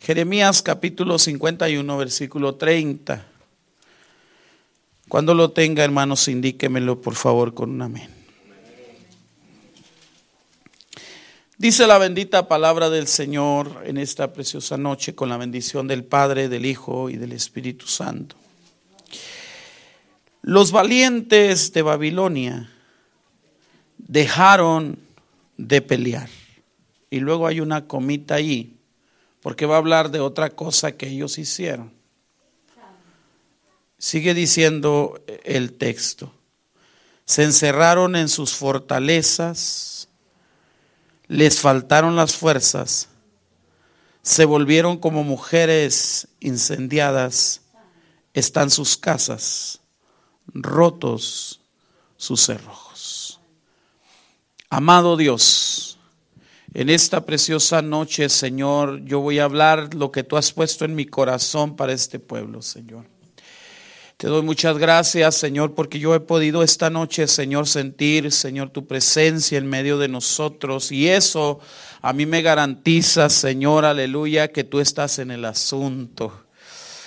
Jeremías capítulo 51, versículo 30. Cuando lo tenga, hermanos, indíquemelo por favor con un amén. Dice la bendita palabra del Señor en esta preciosa noche con la bendición del Padre, del Hijo y del Espíritu Santo. Los valientes de Babilonia dejaron de pelear. Y luego hay una comita ahí, porque va a hablar de otra cosa que ellos hicieron. Sigue diciendo el texto. Se encerraron en sus fortalezas, les faltaron las fuerzas, se volvieron como mujeres incendiadas, están sus casas, rotos sus cerrojos. Amado Dios, en esta preciosa noche, Señor, yo voy a hablar lo que tú has puesto en mi corazón para este pueblo, Señor. Te doy muchas gracias, Señor, porque yo he podido esta noche, Señor, sentir, Señor, tu presencia en medio de nosotros. Y eso a mí me garantiza, Señor, aleluya, que tú estás en el asunto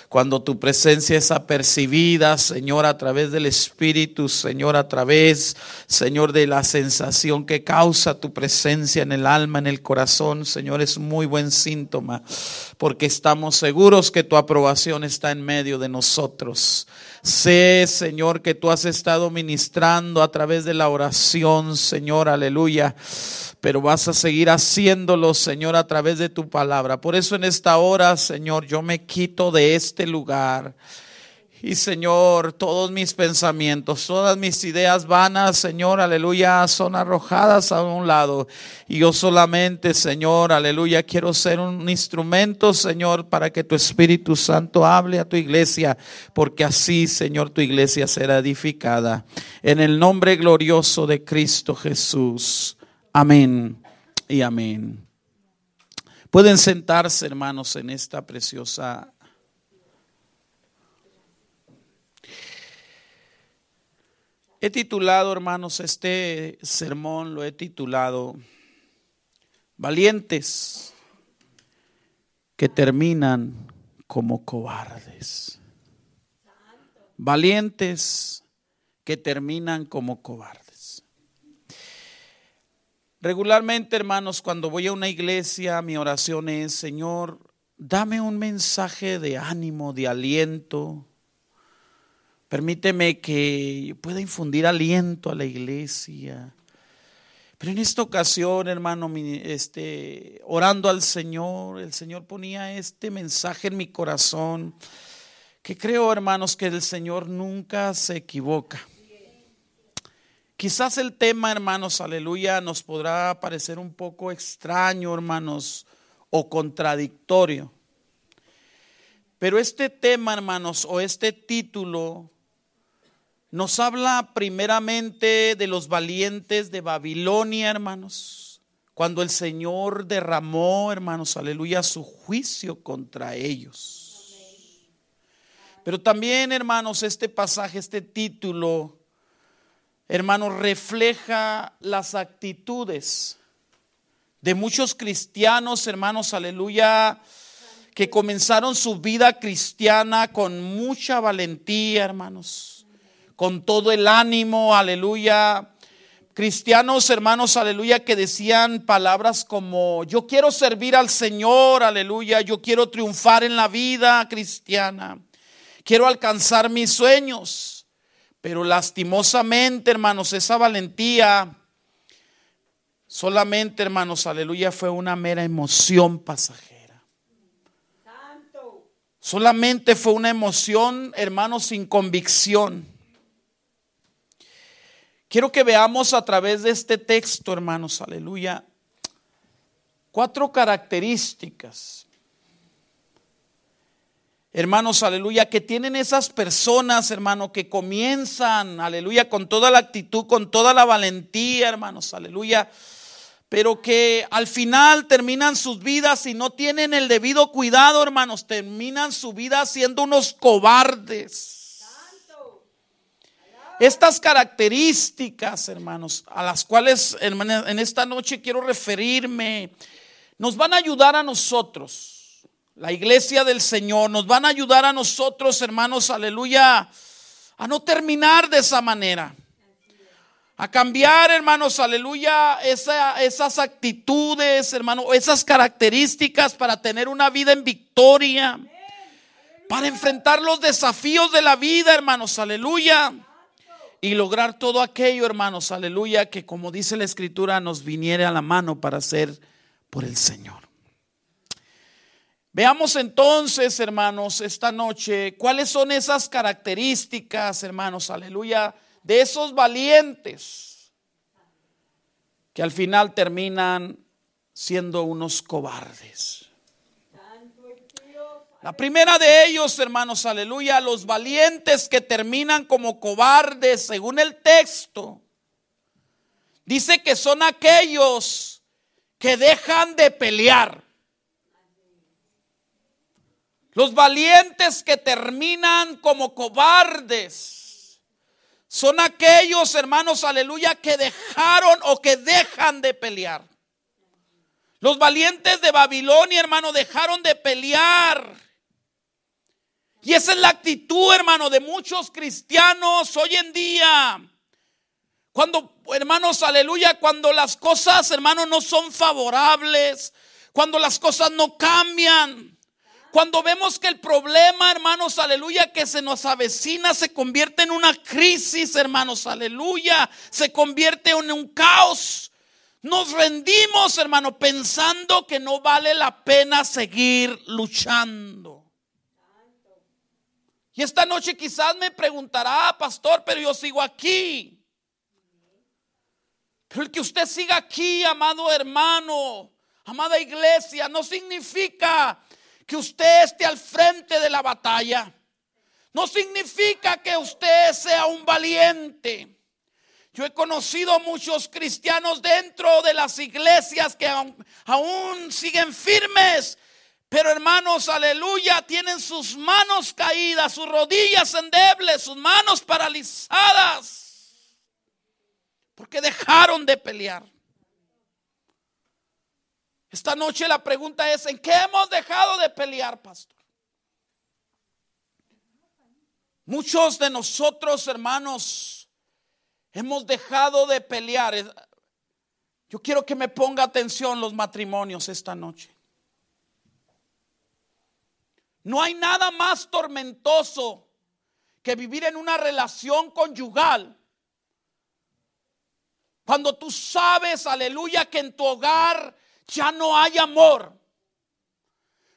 cuando tu presencia es apercibida, Señor, a través del Espíritu, Señor, a través, Señor, de la sensación que causa tu presencia en el alma, en el corazón, Señor, es muy buen síntoma, porque estamos seguros que tu aprobación está en medio de nosotros. Sé, Señor, que tú has estado ministrando a través de la oración, Señor, aleluya pero vas a seguir haciéndolo, Señor, a través de tu palabra. Por eso en esta hora, Señor, yo me quito de este lugar. Y Señor, todos mis pensamientos, todas mis ideas vanas, Señor, aleluya, son arrojadas a un lado. Y yo solamente, Señor, aleluya, quiero ser un instrumento, Señor, para que tu Espíritu Santo hable a tu iglesia, porque así, Señor, tu iglesia será edificada. En el nombre glorioso de Cristo Jesús. Amén y amén. Pueden sentarse, hermanos, en esta preciosa... He titulado, hermanos, este sermón lo he titulado Valientes que terminan como cobardes. Valientes que terminan como cobardes. Regularmente, hermanos, cuando voy a una iglesia, mi oración es, Señor, dame un mensaje de ánimo, de aliento. Permíteme que pueda infundir aliento a la iglesia. Pero en esta ocasión, hermano, este, orando al Señor, el Señor ponía este mensaje en mi corazón, que creo, hermanos, que el Señor nunca se equivoca. Quizás el tema, hermanos, aleluya, nos podrá parecer un poco extraño, hermanos, o contradictorio. Pero este tema, hermanos, o este título, nos habla primeramente de los valientes de Babilonia, hermanos, cuando el Señor derramó, hermanos, aleluya, su juicio contra ellos. Pero también, hermanos, este pasaje, este título, hermanos, refleja las actitudes de muchos cristianos, hermanos, aleluya, que comenzaron su vida cristiana con mucha valentía, hermanos, con todo el ánimo, aleluya. Cristianos, hermanos, aleluya, que decían palabras como, yo quiero servir al Señor, aleluya, yo quiero triunfar en la vida cristiana, quiero alcanzar mis sueños. Pero lastimosamente, hermanos, esa valentía solamente, hermanos, aleluya, fue una mera emoción pasajera. Solamente fue una emoción, hermanos, sin convicción. Quiero que veamos a través de este texto, hermanos, aleluya, cuatro características hermanos, aleluya, que tienen esas personas, hermano, que comienzan, aleluya, con toda la actitud, con toda la valentía, hermanos, aleluya, pero que al final terminan sus vidas y no tienen el debido cuidado, hermanos, terminan su vida siendo unos cobardes. Estas características, hermanos, a las cuales en esta noche quiero referirme, nos van a ayudar a nosotros, la iglesia del Señor, nos van a ayudar a nosotros, hermanos, aleluya, a no terminar de esa manera. A cambiar, hermanos, aleluya, esas actitudes, hermano, esas características para tener una vida en victoria, para enfrentar los desafíos de la vida, hermanos, aleluya y lograr todo aquello, hermanos, aleluya, que como dice la escritura nos viniera a la mano para hacer por el Señor. Veamos entonces, hermanos, esta noche, cuáles son esas características, hermanos, aleluya, de esos valientes que al final terminan siendo unos cobardes. La primera de ellos, hermanos, aleluya, los valientes que terminan como cobardes, según el texto, dice que son aquellos que dejan de pelear. Los valientes que terminan como cobardes son aquellos, hermanos, aleluya, que dejaron o que dejan de pelear. Los valientes de Babilonia, hermano, dejaron de pelear y esa es la actitud, hermano, de muchos cristianos hoy en día. Cuando, hermanos, aleluya, cuando las cosas, hermanos, no son favorables, cuando las cosas no cambian, cuando vemos que el problema, hermanos, aleluya, que se nos avecina, se convierte en una crisis, hermanos, aleluya, se convierte en un caos. Nos rendimos, hermano, pensando que no vale la pena seguir luchando. Y esta noche quizás me preguntará, pastor, pero yo sigo aquí. Pero el que usted siga aquí, amado hermano, amada iglesia, no significa que usted esté al frente de la batalla. No significa que usted sea un valiente. Yo he conocido muchos cristianos dentro de las iglesias que aún, aún siguen firmes pero hermanos, aleluya, tienen sus manos caídas, sus rodillas endebles, sus manos paralizadas. Porque dejaron de pelear. Esta noche la pregunta es, ¿en qué hemos dejado de pelear, pastor? Muchos de nosotros, hermanos, hemos dejado de pelear. Yo quiero que me ponga atención los matrimonios esta noche. No hay nada más tormentoso que vivir en una relación conyugal. Cuando tú sabes, aleluya, que en tu hogar ya no hay amor.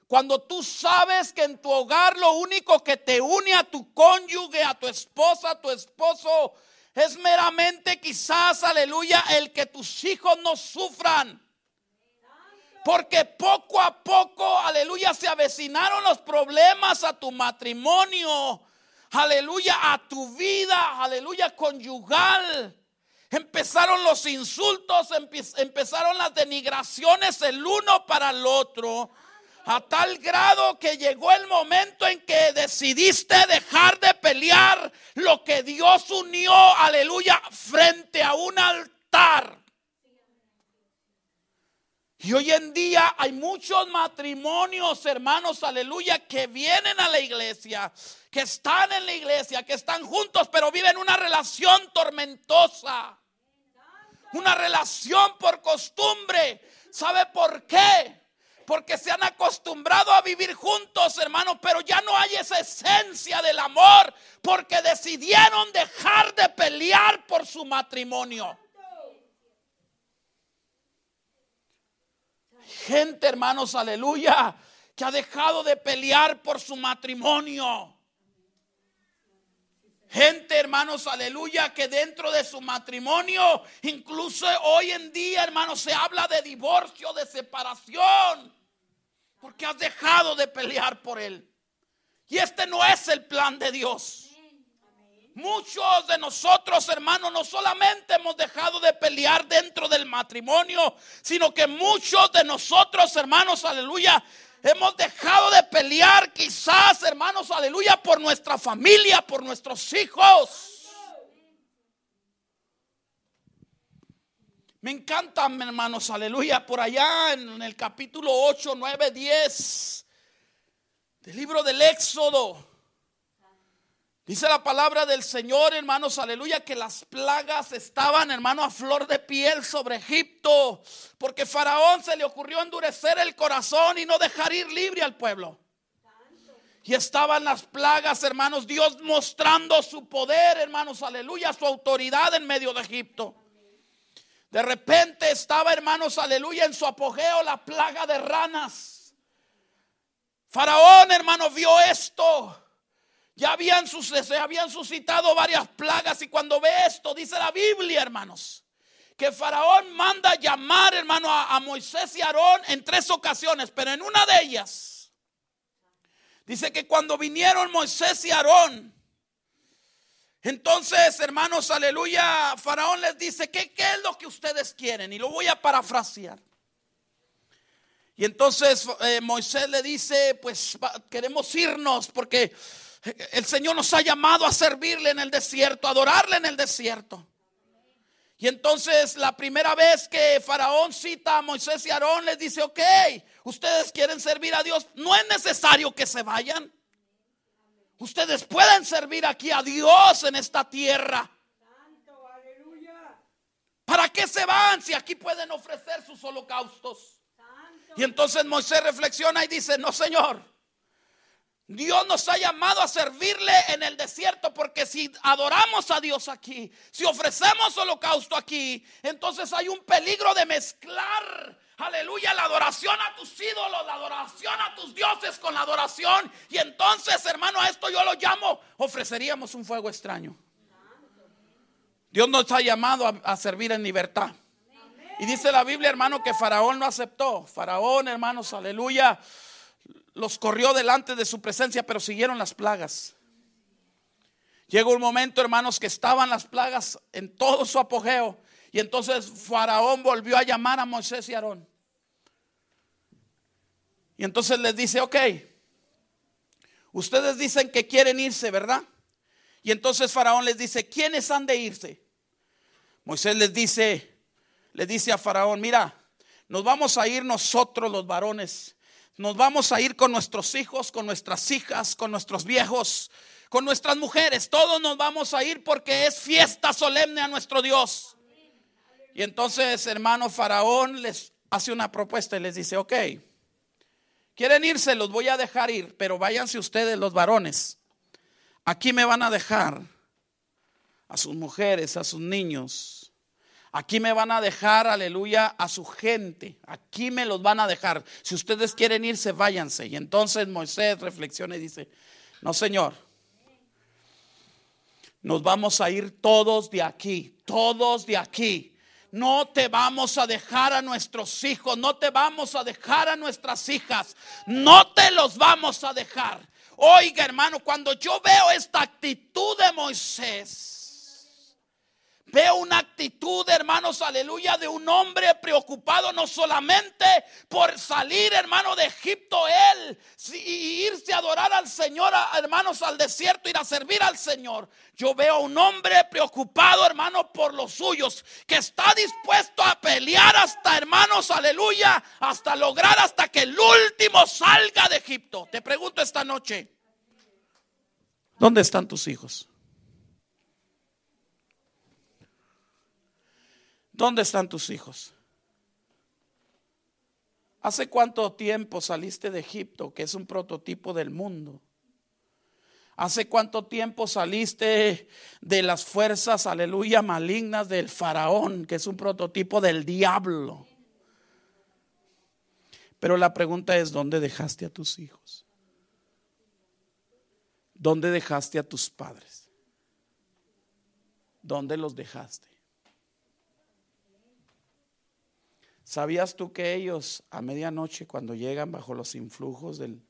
Cuando tú sabes que en tu hogar lo único que te une a tu cónyuge, a tu esposa, a tu esposo, es meramente quizás, aleluya, el que tus hijos no sufran. Porque poco a poco, aleluya, se avecinaron los problemas a tu matrimonio. Aleluya, a tu vida, aleluya, conyugal. Empezaron los insultos, empezaron las denigraciones el uno para el otro. A tal grado que llegó el momento en que decidiste dejar de pelear lo que Dios unió, aleluya, frente a un altar. Y hoy en día hay muchos matrimonios, hermanos, aleluya, que vienen a la iglesia, que están en la iglesia, que están juntos, pero viven una relación tormentosa. Una relación por costumbre. ¿Sabe por qué? Porque se han acostumbrado a vivir juntos, hermanos, pero ya no hay esa esencia del amor, porque decidieron dejar de pelear por su matrimonio. Gente, hermanos, aleluya, que ha dejado de pelear por su matrimonio. Gente, hermanos, aleluya, que dentro de su matrimonio, incluso hoy en día, hermanos, se habla de divorcio, de separación, porque has dejado de pelear por él. Y este no es el plan de Dios. Muchos de nosotros, hermanos, no solamente hemos dejado de pelear dentro del matrimonio, sino que muchos de nosotros, hermanos, aleluya, hemos dejado de pelear quizás, hermanos, aleluya, por nuestra familia, por nuestros hijos. Me encantan, hermanos, aleluya, por allá en el capítulo 8, 9, 10 del libro del Éxodo. Dice la palabra del Señor, hermanos, aleluya, que las plagas estaban, hermano, a flor de piel sobre Egipto, porque Faraón se le ocurrió endurecer el corazón y no dejar ir libre al pueblo. Y estaban las plagas, hermanos, Dios mostrando su poder, hermanos, aleluya, su autoridad en medio de Egipto. De repente estaba, hermanos, aleluya, en su apogeo la plaga de ranas. Faraón, hermano, vio esto ya habían, habían suscitado varias plagas y cuando ve esto, dice la Biblia, hermanos, que Faraón manda llamar, hermano, a, a Moisés y Aarón en tres ocasiones, pero en una de ellas, dice que cuando vinieron Moisés y Aarón, entonces, hermanos, aleluya, Faraón les dice, ¿qué, ¿qué, es lo que ustedes quieren? Y lo voy a parafrasear. Y entonces eh, Moisés le dice, pues queremos irnos porque el Señor nos ha llamado a servirle en el desierto, a adorarle en el desierto. Y entonces la primera vez que Faraón cita a Moisés y Aarón, les dice, ok, ustedes quieren servir a Dios, no es necesario que se vayan. Ustedes pueden servir aquí a Dios en esta tierra. ¿Para qué se van si aquí pueden ofrecer sus holocaustos? Y entonces Moisés reflexiona y dice, no, Señor. Dios nos ha llamado a servirle en el desierto porque si adoramos a Dios aquí, si ofrecemos holocausto aquí, entonces hay un peligro de mezclar, aleluya, la adoración a tus ídolos, la adoración a tus dioses con la adoración. Y entonces, hermano, a esto yo lo llamo, ofreceríamos un fuego extraño. Dios nos ha llamado a, servir en libertad. Y dice la Biblia, hermano, que Faraón no aceptó. Faraón, hermanos, aleluya los corrió delante de su presencia, pero siguieron las plagas. Llegó un momento, hermanos, que estaban las plagas en todo su apogeo. Y entonces Faraón volvió a llamar a Moisés y Aarón. Y entonces les dice, ok, ustedes dicen que quieren irse, ¿verdad? Y entonces Faraón les dice, ¿quiénes han de irse? Moisés les dice, le dice a Faraón, mira, nos vamos a ir nosotros los varones nos vamos a ir con nuestros hijos, con nuestras hijas, con nuestros viejos, con nuestras mujeres. Todos nos vamos a ir porque es fiesta solemne a nuestro Dios. Y entonces, hermano Faraón les hace una propuesta y les dice, ok, quieren irse, los voy a dejar ir, pero váyanse ustedes los varones. Aquí me van a dejar a sus mujeres, a sus niños, Aquí me van a dejar, aleluya, a su gente. Aquí me los van a dejar. Si ustedes quieren irse, váyanse. Y entonces Moisés reflexiona y dice, no, Señor, nos vamos a ir todos de aquí, todos de aquí. No te vamos a dejar a nuestros hijos, no te vamos a dejar a nuestras hijas, no te los vamos a dejar. Oiga, hermano, cuando yo veo esta actitud de Moisés, Veo una actitud, hermanos, aleluya, de un hombre preocupado no solamente por salir, hermano, de Egipto, él, y irse a adorar al Señor, hermanos, al desierto, ir a servir al Señor. Yo veo un hombre preocupado, hermano, por los suyos, que está dispuesto a pelear hasta, hermanos, aleluya, hasta lograr hasta que el último salga de Egipto. Te pregunto esta noche, ¿dónde están tus hijos? ¿Dónde están tus hijos? ¿Hace cuánto tiempo saliste de Egipto, que es un prototipo del mundo? ¿Hace cuánto tiempo saliste de las fuerzas, aleluya, malignas del faraón, que es un prototipo del diablo? Pero la pregunta es, ¿dónde dejaste a tus hijos? ¿Dónde dejaste a tus padres? ¿Dónde los dejaste? ¿Sabías tú que ellos a medianoche cuando llegan bajo los influjos del,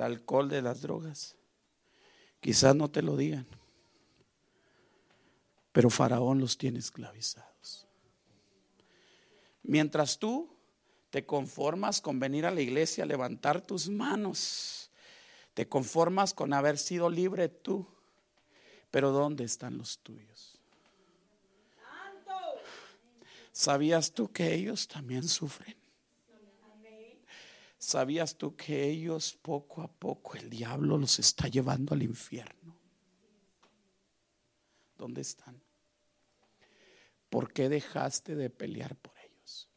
alcohol, de las drogas, quizás no te lo digan, pero Faraón los tiene esclavizados? Mientras tú te conformas con venir a la iglesia, levantar tus manos, te conformas con haber sido libre tú, pero ¿dónde están los tuyos? ¿Sabías tú que ellos también sufren? ¿Sabías tú que ellos poco a poco el diablo los está llevando al infierno? ¿Dónde están? ¿Por qué dejaste de pelear por ellos?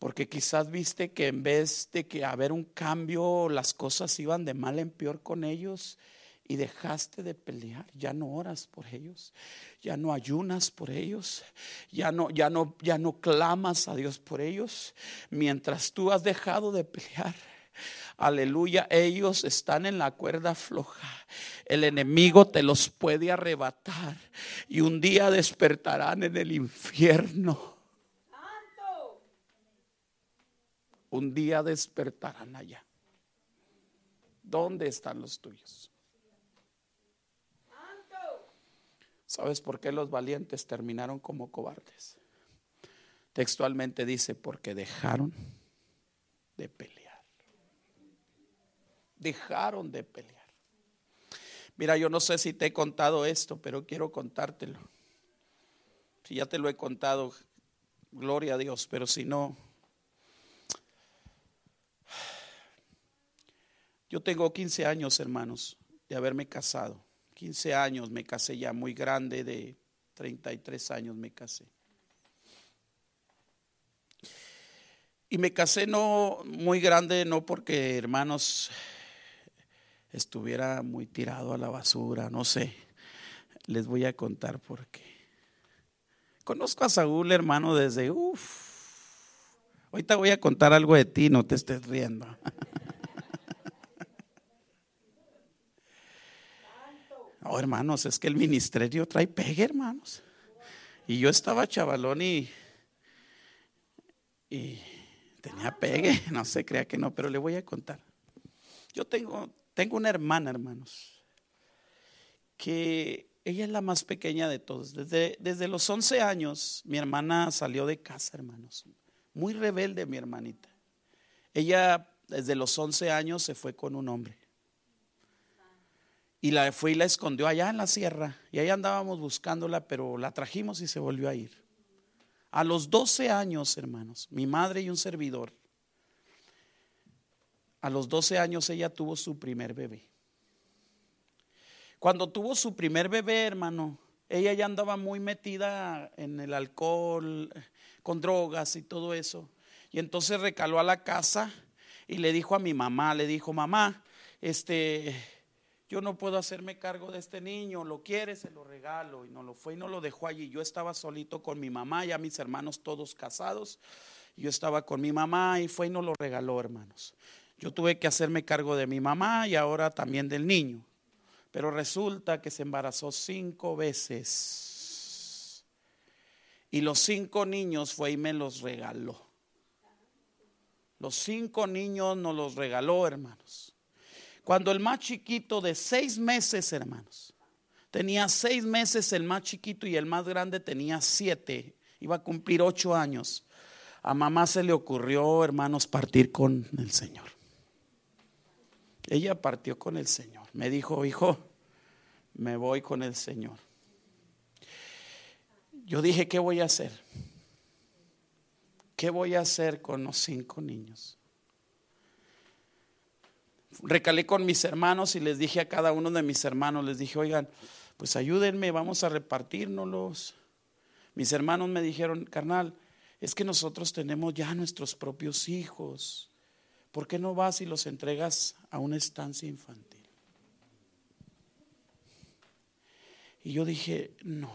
Porque quizás viste que en vez de que haber un cambio, las cosas iban de mal en peor con ellos y dejaste de pelear, ya no oras por ellos, ya no ayunas por ellos, ya no ya no ya no clamas a Dios por ellos, mientras tú has dejado de pelear. Aleluya, ellos están en la cuerda floja. El enemigo te los puede arrebatar y un día despertarán en el infierno. Un día despertarán allá. ¿Dónde están los tuyos? ¿Sabes por qué los valientes terminaron como cobardes? Textualmente dice, porque dejaron de pelear. Dejaron de pelear. Mira, yo no sé si te he contado esto, pero quiero contártelo. Si ya te lo he contado, gloria a Dios, pero si no, yo tengo 15 años, hermanos, de haberme casado. 15 años me casé ya muy grande, de 33 años me casé. Y me casé no muy grande, no porque hermanos estuviera muy tirado a la basura, no sé. Les voy a contar por qué. Conozco a Saúl, hermano, desde, uff. Ahorita voy a contar algo de ti, no te estés riendo. Hermanos, es que el ministerio trae pegue, hermanos. Y yo estaba chavalón y, y tenía pegue, no se crea que no, pero le voy a contar. Yo tengo, tengo una hermana, hermanos, que ella es la más pequeña de todos. Desde, desde los 11 años mi hermana salió de casa, hermanos. Muy rebelde mi hermanita. Ella desde los 11 años se fue con un hombre. Y la fue y la escondió allá en la sierra. Y ahí andábamos buscándola, pero la trajimos y se volvió a ir. A los 12 años, hermanos, mi madre y un servidor, a los 12 años ella tuvo su primer bebé. Cuando tuvo su primer bebé, hermano, ella ya andaba muy metida en el alcohol, con drogas y todo eso. Y entonces recaló a la casa y le dijo a mi mamá, le dijo, mamá, este, yo no puedo hacerme cargo de este niño, lo quiere, se lo regalo. Y no lo fue y no lo dejó allí. Yo estaba solito con mi mamá, ya mis hermanos todos casados. Yo estaba con mi mamá y fue y no lo regaló, hermanos. Yo tuve que hacerme cargo de mi mamá y ahora también del niño. Pero resulta que se embarazó cinco veces. Y los cinco niños fue y me los regaló. Los cinco niños nos los regaló, hermanos. Cuando el más chiquito de seis meses, hermanos, tenía seis meses el más chiquito y el más grande tenía siete, iba a cumplir ocho años. A mamá se le ocurrió, hermanos, partir con el Señor. Ella partió con el Señor. Me dijo, hijo, me voy con el Señor. Yo dije, ¿qué voy a hacer? ¿Qué voy a hacer con los cinco niños? Recalé con mis hermanos y les dije a cada uno de mis hermanos, les dije, oigan, pues ayúdenme, vamos a repartirnos. Mis hermanos me dijeron, carnal, es que nosotros tenemos ya nuestros propios hijos. ¿Por qué no vas y los entregas a una estancia infantil? Y yo dije, no.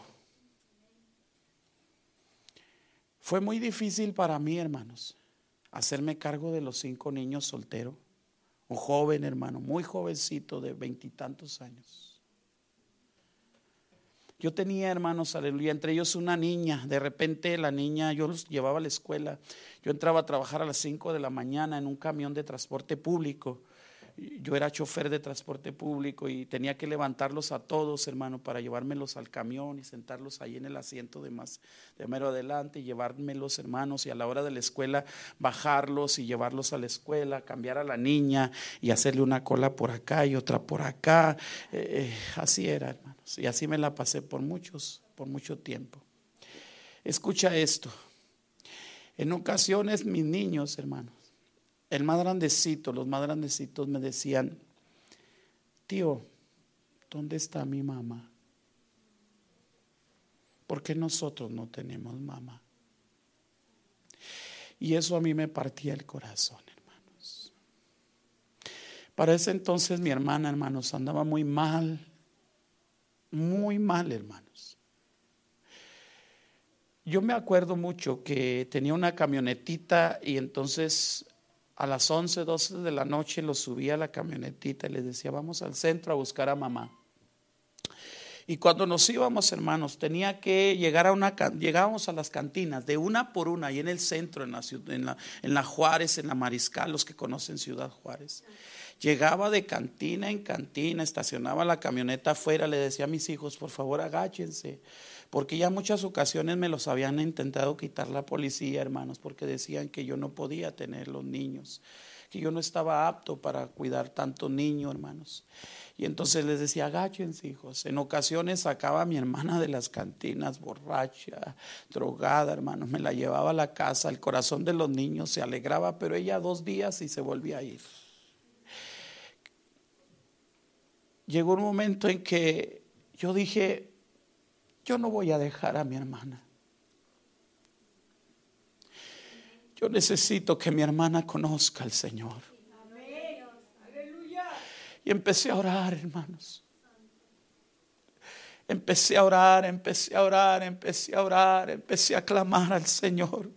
Fue muy difícil para mí, hermanos, hacerme cargo de los cinco niños solteros un joven hermano, muy jovencito de veintitantos años. Yo tenía hermanos, aleluya, entre ellos una niña. De repente la niña, yo los llevaba a la escuela. Yo entraba a trabajar a las cinco de la mañana en un camión de transporte público yo era chofer de transporte público y tenía que levantarlos a todos, hermano, para llevármelos al camión y sentarlos ahí en el asiento de más de mero adelante y llevármelos, hermanos, y a la hora de la escuela bajarlos y llevarlos a la escuela, cambiar a la niña y hacerle una cola por acá y otra por acá. Eh, así era, hermanos. Y así me la pasé por muchos, por mucho tiempo. Escucha esto. En ocasiones mis niños, hermanos, el más grandecito, los más grandecitos me decían, tío, ¿dónde está mi mamá? Porque nosotros no tenemos mamá. Y eso a mí me partía el corazón, hermanos. Para ese entonces mi hermana, hermanos, andaba muy mal, muy mal, hermanos. Yo me acuerdo mucho que tenía una camionetita y entonces a las 11, 12 de la noche lo subía a la camionetita y les decía, vamos al centro a buscar a mamá. Y cuando nos íbamos, hermanos, tenía que llegar a una, llegábamos a las cantinas de una por una, ahí en el centro, en la, en la, en la Juárez, en la Mariscal, los que conocen Ciudad Juárez. Llegaba de cantina en cantina, estacionaba la camioneta afuera, le decía a mis hijos, por favor agáchense, porque ya muchas ocasiones me los habían intentado quitar la policía, hermanos, porque decían que yo no podía tener los niños, que yo no estaba apto para cuidar tanto niño, hermanos. Y entonces les decía, agáchense, hijos. En ocasiones sacaba a mi hermana de las cantinas, borracha, drogada, hermanos. Me la llevaba a la casa. El corazón de los niños se alegraba, pero ella dos días y se volvía a ir. Llegó un momento en que yo dije, yo no voy a dejar a mi hermana. Yo necesito que mi hermana conozca al Señor. Y empecé a orar, hermanos. Empecé a orar, empecé a orar, empecé a orar, empecé a clamar al Señor.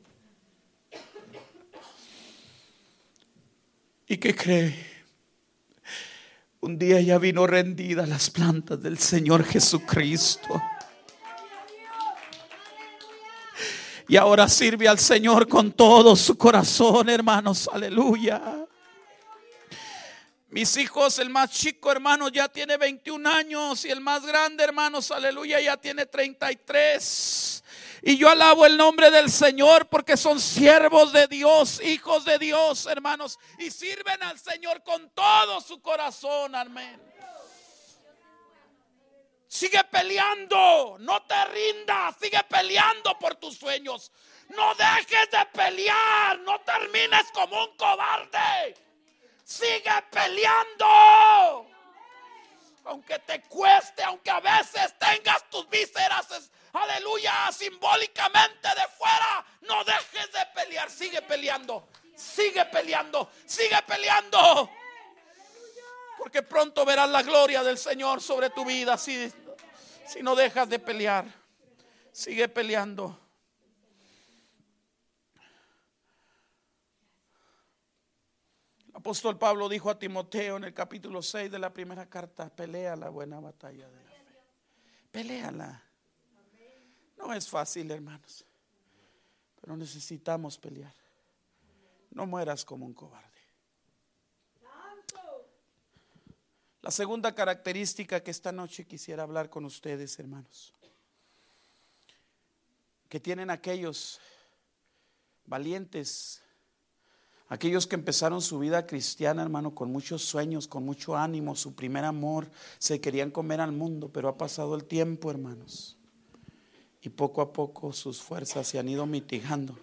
¿Y qué cree? Un día ya vino rendida las plantas del Señor Jesucristo. Y ahora sirve al Señor con todo su corazón, hermanos. Aleluya. Mis hijos, el más chico, hermano, ya tiene 21 años y el más grande, hermanos, aleluya, ya tiene 33. Y yo alabo el nombre del Señor porque son siervos de Dios, hijos de Dios, hermanos, y sirven al Señor con todo su corazón, amén. Sigue peleando, no te rindas, sigue peleando por tus sueños. No dejes de pelear, no termines como un cobarde. Sigue peleando. Aunque te cueste, aunque a veces tengas tus vísceras, aleluya, simbólicamente de fuera, no dejes de pelear, sigue peleando, sigue peleando, sigue peleando. Porque pronto verás la gloria del Señor sobre tu vida si si no dejas de pelear. Sigue peleando. El apóstol Pablo dijo a Timoteo en el capítulo 6 de la primera carta, pelea la buena batalla de la fe. Peléala. No es fácil, hermanos, pero necesitamos pelear. No mueras como un cobarde. La segunda característica que esta noche quisiera hablar con ustedes, hermanos, que tienen aquellos valientes, aquellos que empezaron su vida cristiana, hermano, con muchos sueños, con mucho ánimo, su primer amor, se querían comer al mundo, pero ha pasado el tiempo, hermanos, y poco a poco sus fuerzas se han ido mitigando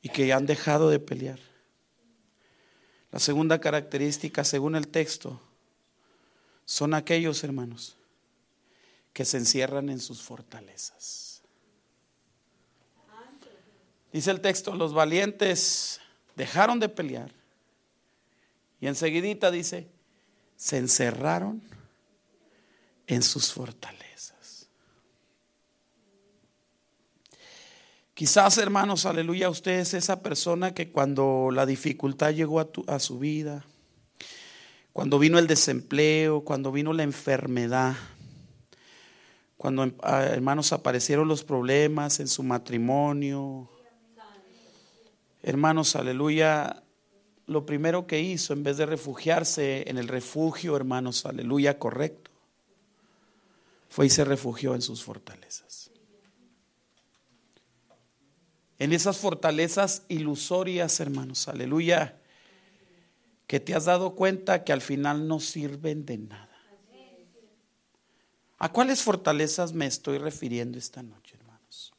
y que han dejado de pelear. La segunda característica, según el texto, son aquellos hermanos que se encierran en sus fortalezas. Dice el texto, los valientes dejaron de pelear y enseguidita dice, se encerraron en sus fortalezas. Quizás, hermanos, aleluya, usted es esa persona que cuando la dificultad llegó a, a su vida, cuando vino el desempleo, cuando vino la enfermedad, cuando, ah, hermanos, aparecieron los problemas en su matrimonio. Hermanos, aleluya, lo primero que hizo, en vez de refugiarse en el refugio, hermanos, aleluya, correcto, fue y se refugió en sus fortalezas en esas fortalezas ilusorias, hermanos, aleluya, que te has dado cuenta que al final no sirven de nada. ¿A cuáles fortalezas me estoy refiriendo esta noche, hermanos?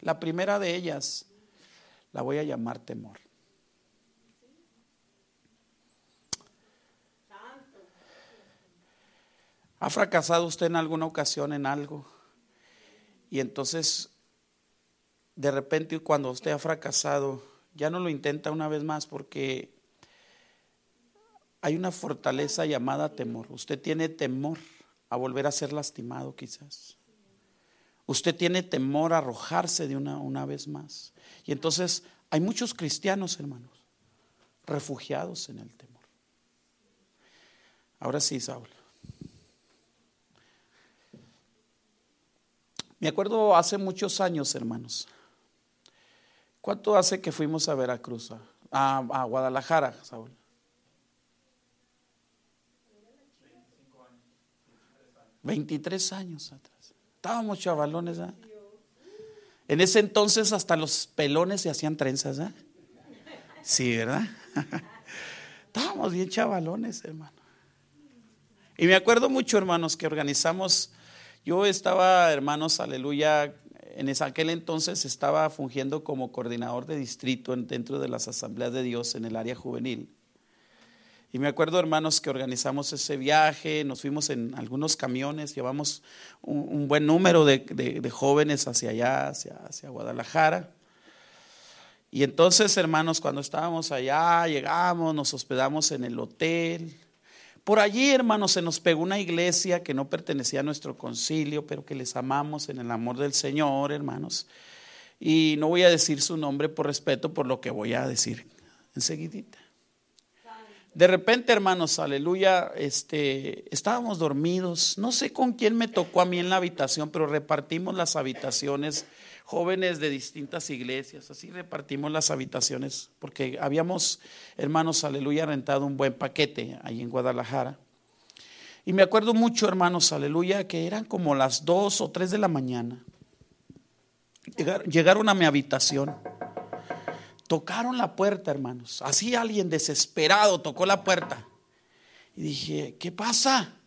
La primera de ellas la voy a llamar temor. ¿Ha fracasado usted en alguna ocasión en algo? Y entonces, de repente cuando usted ha fracasado, ya no lo intenta una vez más porque hay una fortaleza llamada temor. Usted tiene temor a volver a ser lastimado quizás. Usted tiene temor a arrojarse de una, una vez más. Y entonces hay muchos cristianos, hermanos, refugiados en el temor. Ahora sí, Saúl. Me acuerdo hace muchos años, hermanos. ¿Cuánto hace que fuimos a Veracruz, a, a Guadalajara, Saúl? 23 años atrás. Estábamos chavalones. ¿eh? En ese entonces hasta los pelones se hacían trenzas. ¿eh? Sí, ¿verdad? Estábamos bien chavalones, hermano. Y me acuerdo mucho, hermanos, que organizamos, yo estaba, hermanos, aleluya, en aquel entonces estaba fungiendo como coordinador de distrito dentro de las asambleas de Dios en el área juvenil. Y me acuerdo, hermanos, que organizamos ese viaje, nos fuimos en algunos camiones, llevamos un, buen número de, jóvenes hacia allá, hacia, hacia Guadalajara. Y entonces, hermanos, cuando estábamos allá, llegamos, nos hospedamos en el hotel. Por allí, hermanos, se nos pegó una iglesia que no pertenecía a nuestro concilio, pero que les amamos en el amor del Señor, hermanos. Y no voy a decir su nombre por respeto por lo que voy a decir enseguidita. De repente, hermanos, aleluya, este, estábamos dormidos. No sé con quién me tocó a mí en la habitación, pero repartimos las habitaciones, jóvenes de distintas iglesias, así repartimos las habitaciones, porque habíamos, hermanos, aleluya, rentado un buen paquete ahí en Guadalajara. Y me acuerdo mucho, hermanos, aleluya, que eran como las dos o tres de la mañana. llegaron a mi habitación. Tocaron la puerta, hermanos. Así alguien desesperado tocó la puerta. Y dije, ¿qué pasa?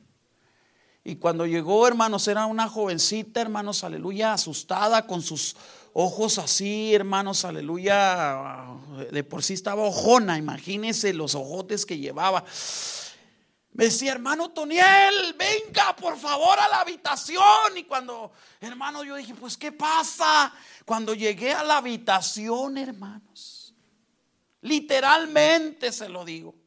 Y cuando llegó, hermanos, era una jovencita, hermanos, aleluya, asustada, con sus ojos así, hermanos, aleluya, de por sí estaba ojona, imagínense los ojotes que llevaba. Me decía, hermano Toniel, venga por favor a la habitación. Y cuando, hermano, yo dije, pues, ¿qué pasa? Cuando llegué a la habitación, hermanos, literalmente se lo digo.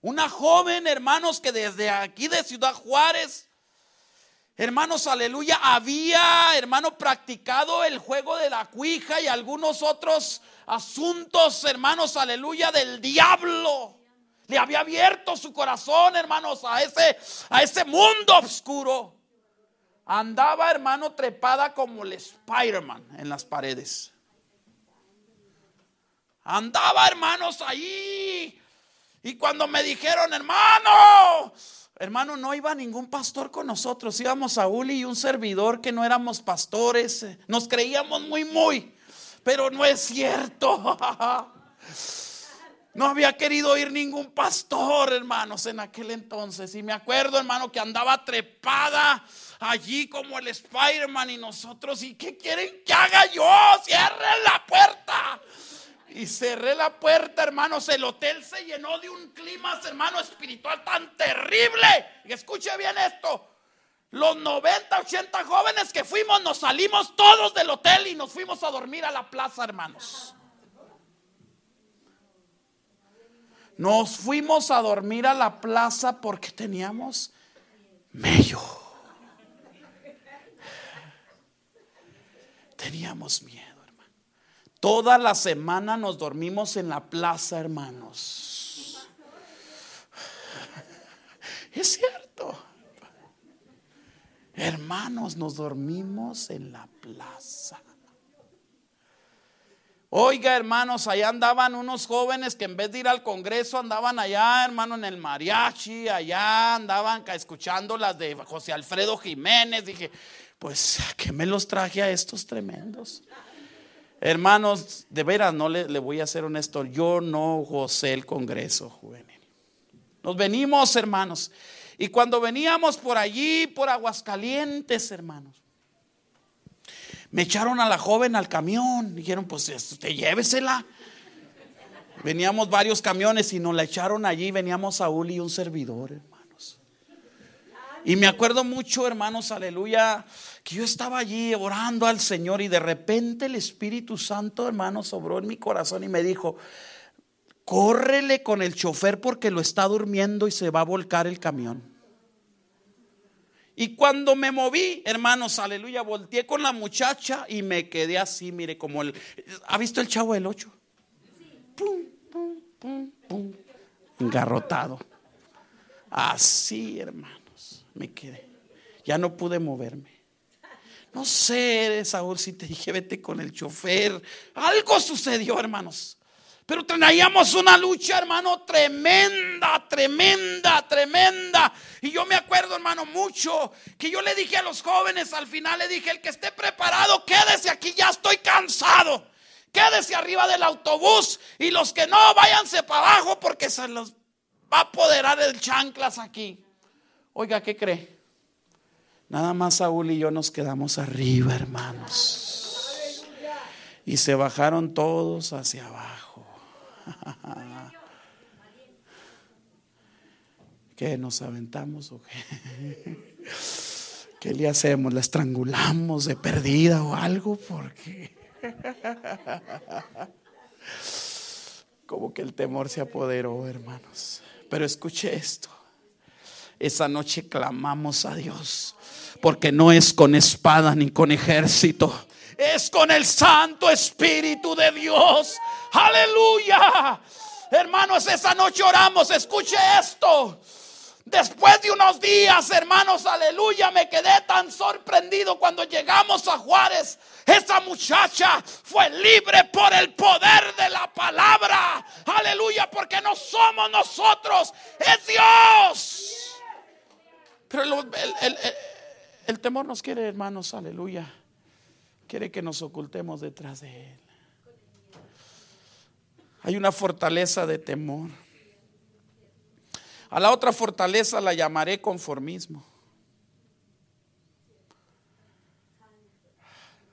Una joven, hermanos, que desde aquí de Ciudad Juárez, hermanos, aleluya, había, hermano, practicado el juego de la cuija y algunos otros asuntos, hermanos, aleluya, del diablo. Le había abierto su corazón, hermanos, a ese, a ese mundo oscuro. Andaba, hermano, trepada como el Spider-Man en las paredes. Andaba, hermanos, ahí. Y cuando me dijeron, hermano, hermano, no iba ningún pastor con nosotros. Íbamos a Uli y un servidor que no éramos pastores. Nos creíamos muy, muy. Pero no es cierto. No había querido ir ningún pastor, hermanos, en aquel entonces. Y me acuerdo, hermano, que andaba trepada allí como el Spider-Man y nosotros. ¿Y qué quieren que haga yo? Cierren la puerta. Y cerré la puerta, hermanos. El hotel se llenó de un clima, hermano, espiritual tan terrible. Y escuche bien esto. Los 90, 80 jóvenes que fuimos, nos salimos todos del hotel y nos fuimos a dormir a la plaza, hermanos. Nos fuimos a dormir a la plaza porque teníamos mello. Teníamos miedo. Toda la semana nos dormimos en la plaza, hermanos. Es cierto. Hermanos, nos dormimos en la plaza. Oiga, hermanos, allá andaban unos jóvenes que en vez de ir al Congreso andaban allá, hermano, en el mariachi, allá andaban escuchando las de José Alfredo Jiménez. Dije, pues, ¿qué me los traje a estos tremendos? Hermanos, de veras, no le, voy a ser honesto, yo no gocé el Congreso juvenil. Nos venimos, hermanos. Y cuando veníamos por allí, por Aguascalientes, hermanos, Me echaron a la joven al camión. Dijeron, pues usted llévesela. Veníamos varios camiones y nos la echaron allí. Veníamos Saúl y un servidor. Y me acuerdo mucho, hermanos, aleluya, que yo estaba allí orando al Señor y de repente el Espíritu Santo, hermanos, sobró en mi corazón y me dijo, córrele con el chofer porque lo está durmiendo y se va a volcar el camión. Y cuando me moví, hermanos, aleluya, volteé con la muchacha y me quedé así, mire, como el... ¿Ha visto el chavo del 8? Pum, pum, pum, pum. Engarrotado. Así, hermanos, me quedé. Ya no pude moverme. No sé, Saúl, si te dije, vete con el chofer. Algo sucedió, hermanos. Pero teníamos una lucha, hermano, tremenda, tremenda, tremenda. Y yo me acuerdo, hermano, mucho que yo le dije a los jóvenes, al final le dije, el que esté preparado, quédese aquí, ya estoy cansado. Quédese arriba del autobús y los que no, váyanse para abajo porque se los va a apoderar el chanclas aquí. Oiga, ¿qué cree? Nada más Saúl y yo nos quedamos arriba, hermanos. Y se bajaron todos hacia abajo. ¿Qué nos aventamos o qué? ¿Qué le hacemos? ¿La estrangulamos de perdida o algo? Porque como que el temor se apoderó, hermanos. Pero escuche esto. Esa noche clamamos a Dios, porque no es con espada ni con ejército, es con el Santo Espíritu de Dios. Aleluya. Hermanos, esa noche oramos. Escuche esto. Después de unos días, hermanos, aleluya, me quedé tan sorprendido cuando llegamos a Juárez. Esa muchacha fue libre por el poder de la palabra. Aleluya, porque no somos nosotros, es Dios. Pero el, el temor nos quiere, hermanos, aleluya. Quiere que nos ocultemos detrás de Él. Hay una fortaleza de temor. A la otra fortaleza la llamaré conformismo.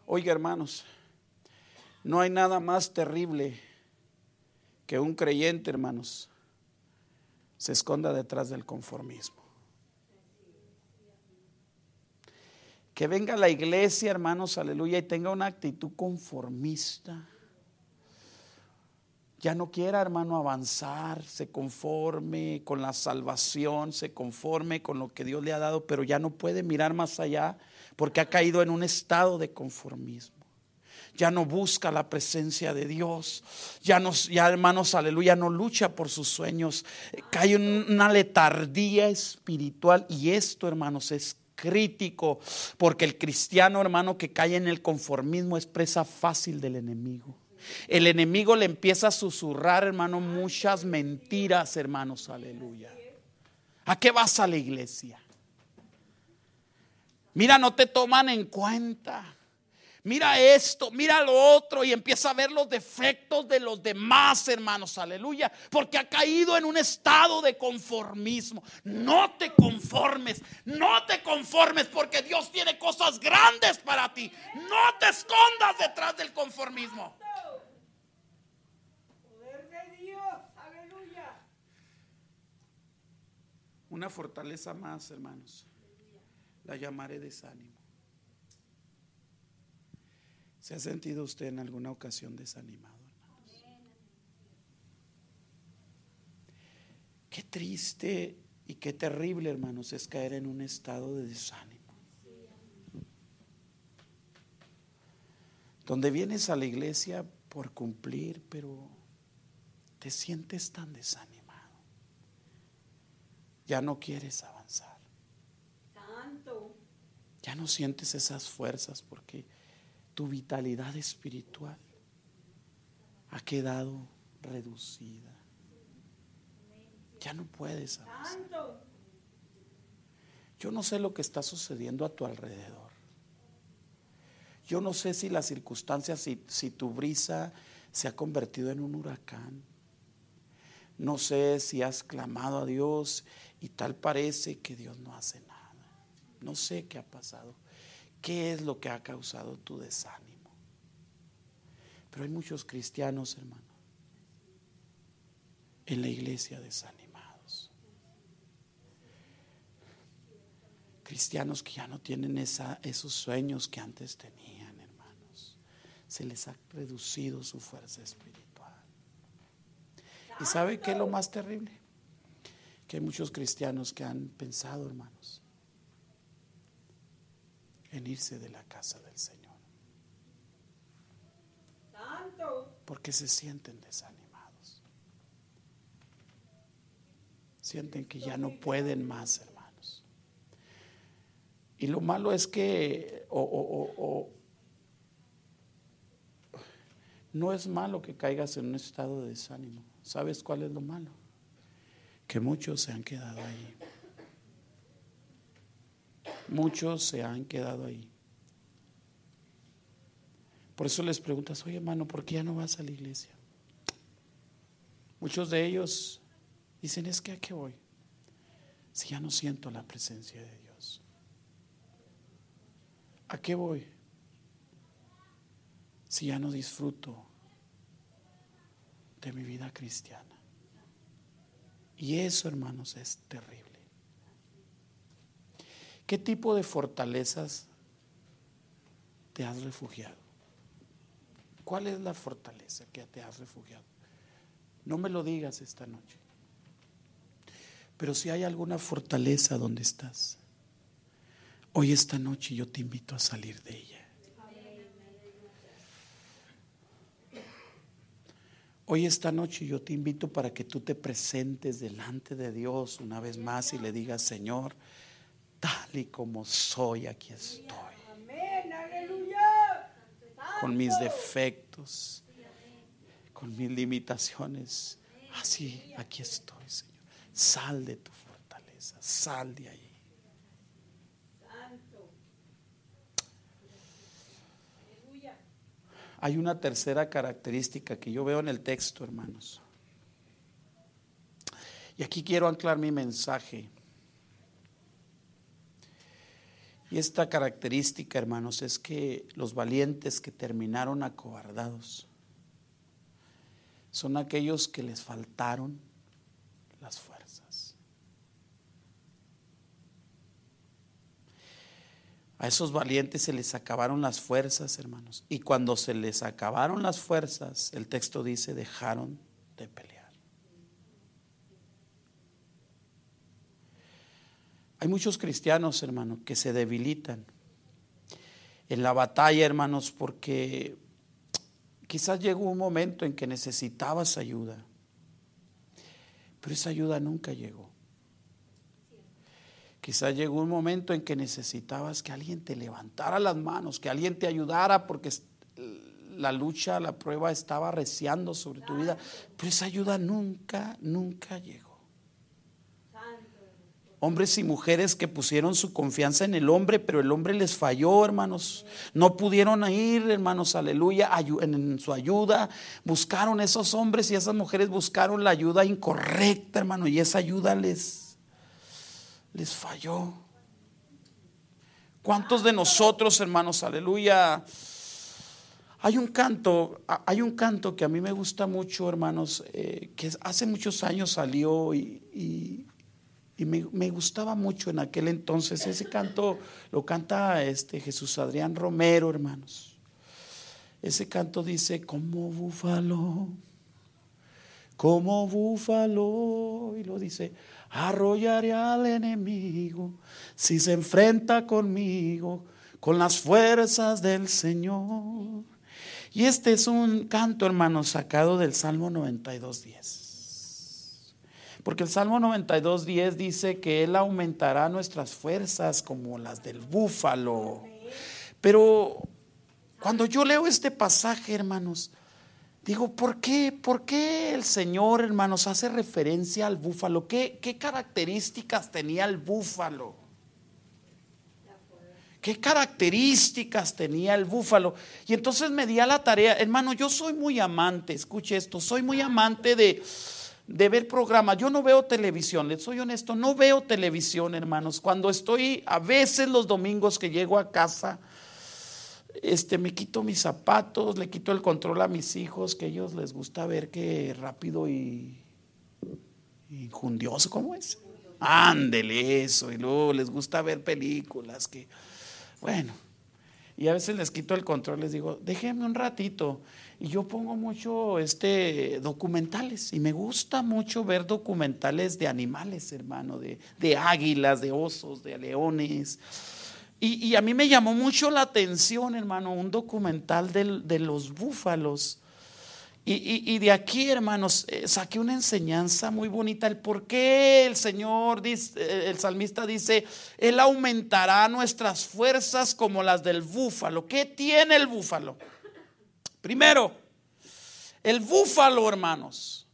Oiga, hermanos, no hay nada más terrible que un creyente, hermanos, se esconda detrás del conformismo. Que venga a la iglesia, hermanos, aleluya, y tenga una actitud conformista. Ya no quiera, hermano, avanzar, se conforme con la salvación, se conforme con lo que Dios le ha dado, pero ya no puede mirar más allá porque ha caído en un estado de conformismo. Ya no busca la presencia de Dios, ya, no, ya hermanos, aleluya, no lucha por sus sueños, cae una letardía espiritual y esto, hermanos, es crítico, porque el cristiano hermano que cae en el conformismo es presa fácil del enemigo. El enemigo le empieza a susurrar, hermano, muchas mentiras, hermanos, aleluya. ¿A qué vas a la iglesia? Mira, no te toman en cuenta mira esto, mira lo otro y empieza a ver los defectos de los demás, hermanos, aleluya, porque ha caído en un estado de conformismo. No te conformes, no te conformes porque Dios tiene cosas grandes para ti. No te escondas detrás del conformismo. Poder de Dios, aleluya. Una fortaleza más, hermanos. La llamaré desánimo. ¿Se ha sentido usted en alguna ocasión desanimado, hermanos? Qué triste y qué terrible, hermanos, es caer en un estado de desánimo. Donde vienes a la iglesia por cumplir, pero te sientes tan desanimado. Ya no quieres avanzar. Ya no sientes esas fuerzas porque tu vitalidad espiritual ha quedado reducida. Ya no puedes avanzar. Yo no sé lo que está sucediendo a tu alrededor. Yo no sé si las circunstancias, si, si tu brisa se ha convertido en un huracán. No sé si has clamado a Dios y tal parece que Dios no hace nada. No sé qué ha pasado ¿Qué es lo que ha causado tu desánimo? Pero hay muchos cristianos, hermano, en la iglesia desanimados. Cristianos que ya no tienen esos sueños que antes tenían, hermanos. Se les ha reducido su fuerza espiritual. ¿Y sabe qué es lo más terrible? Que hay muchos cristianos que han pensado, hermanos, en irse de la casa del Señor. Porque se sienten desanimados. Sienten que ya no pueden más, hermanos. Y lo malo es que o, no es malo que caigas en un estado de desánimo. ¿Sabes cuál es lo malo? Que muchos se han quedado ahí. Muchos se han quedado ahí. Por eso les preguntas, oye hermano, ¿por qué ya no vas a la iglesia? Muchos de ellos dicen, es que a qué voy, si ya no siento la presencia de Dios. ¿A qué voy? Si ya no disfruto de mi vida cristiana. Y eso, hermanos, es terrible. ¿Qué tipo de fortalezas te has refugiado? ¿Cuál es la fortaleza que te has refugiado? No me lo digas esta noche. Pero si hay alguna fortaleza donde estás, hoy esta noche yo te invito a salir de ella. Hoy esta noche yo te invito para que tú te presentes delante de Dios una vez más y le digas, Señor, tal y como soy, aquí estoy. Con mis defectos, con mis limitaciones. Así, aquí estoy, Señor. Sal de tu fortaleza, sal de ahí. Hay una tercera característica que yo veo en el texto, hermanos. Y aquí quiero anclar mi mensaje. Y esta característica, hermanos, es que los valientes que terminaron acobardados son aquellos que les faltaron las fuerzas. A esos valientes se les acabaron las fuerzas, hermanos. Y cuando se les acabaron las fuerzas, el texto dice, dejaron de pelear. Hay muchos cristianos, hermanos, que se debilitan en la batalla, hermanos, porque quizás llegó un momento en que necesitabas ayuda, pero esa ayuda nunca llegó. Quizás llegó un momento en que necesitabas que alguien te levantara las manos, que alguien te ayudara porque la lucha, la prueba estaba reciando sobre tu vida, pero esa ayuda nunca, nunca llegó hombres y mujeres que pusieron su confianza en el hombre, pero el hombre les falló, hermanos. No pudieron ir, hermanos, aleluya, en su ayuda. Buscaron esos hombres y esas mujeres buscaron la ayuda incorrecta, hermano, y esa ayuda les, les falló. ¿Cuántos de nosotros, hermanos, aleluya? Hay un canto, hay un canto que a mí me gusta mucho, hermanos, eh, que hace muchos años salió y y me, gustaba mucho en aquel entonces. Ese canto lo canta este Jesús Adrián Romero, hermanos. Ese canto dice, como búfalo, como búfalo. Y lo dice, arrollaré al enemigo si se enfrenta conmigo con las fuerzas del Señor. Y este es un canto, hermanos, sacado del Salmo 92, 10. Porque el Salmo 92, 10 dice que Él aumentará nuestras fuerzas como las del búfalo. Pero cuando yo leo este pasaje, hermanos, digo, ¿por qué? ¿Por qué el Señor, hermanos, hace referencia al búfalo? ¿Qué, qué características tenía el búfalo? ¿Qué características tenía el búfalo? Y entonces me di a la tarea, hermano, yo soy muy amante, escuche esto, soy muy amante de de ver programas. Yo no veo televisión, les soy honesto, no veo televisión, hermanos. Cuando estoy, a veces los domingos que llego a casa, este, me quito mis zapatos, le quito el control a mis hijos, que a ellos les gusta ver que rápido y, injundioso, ¿cómo es? Ándele eso, y luego les gusta ver películas que, bueno, y a veces les quito el control, les digo, déjenme un ratito. Y yo pongo mucho este documentales y me gusta mucho ver documentales de animales, hermano, de, de águilas, de osos, de leones. Y, a mí me llamó mucho la atención, hermano, un documental de, los búfalos. Y, de aquí, hermanos, eh, saqué una enseñanza muy bonita. El por qué el Señor, dice, eh, el salmista dice, Él aumentará nuestras fuerzas como las del búfalo. ¿Qué tiene el búfalo? Primero, el búfalo, hermanos,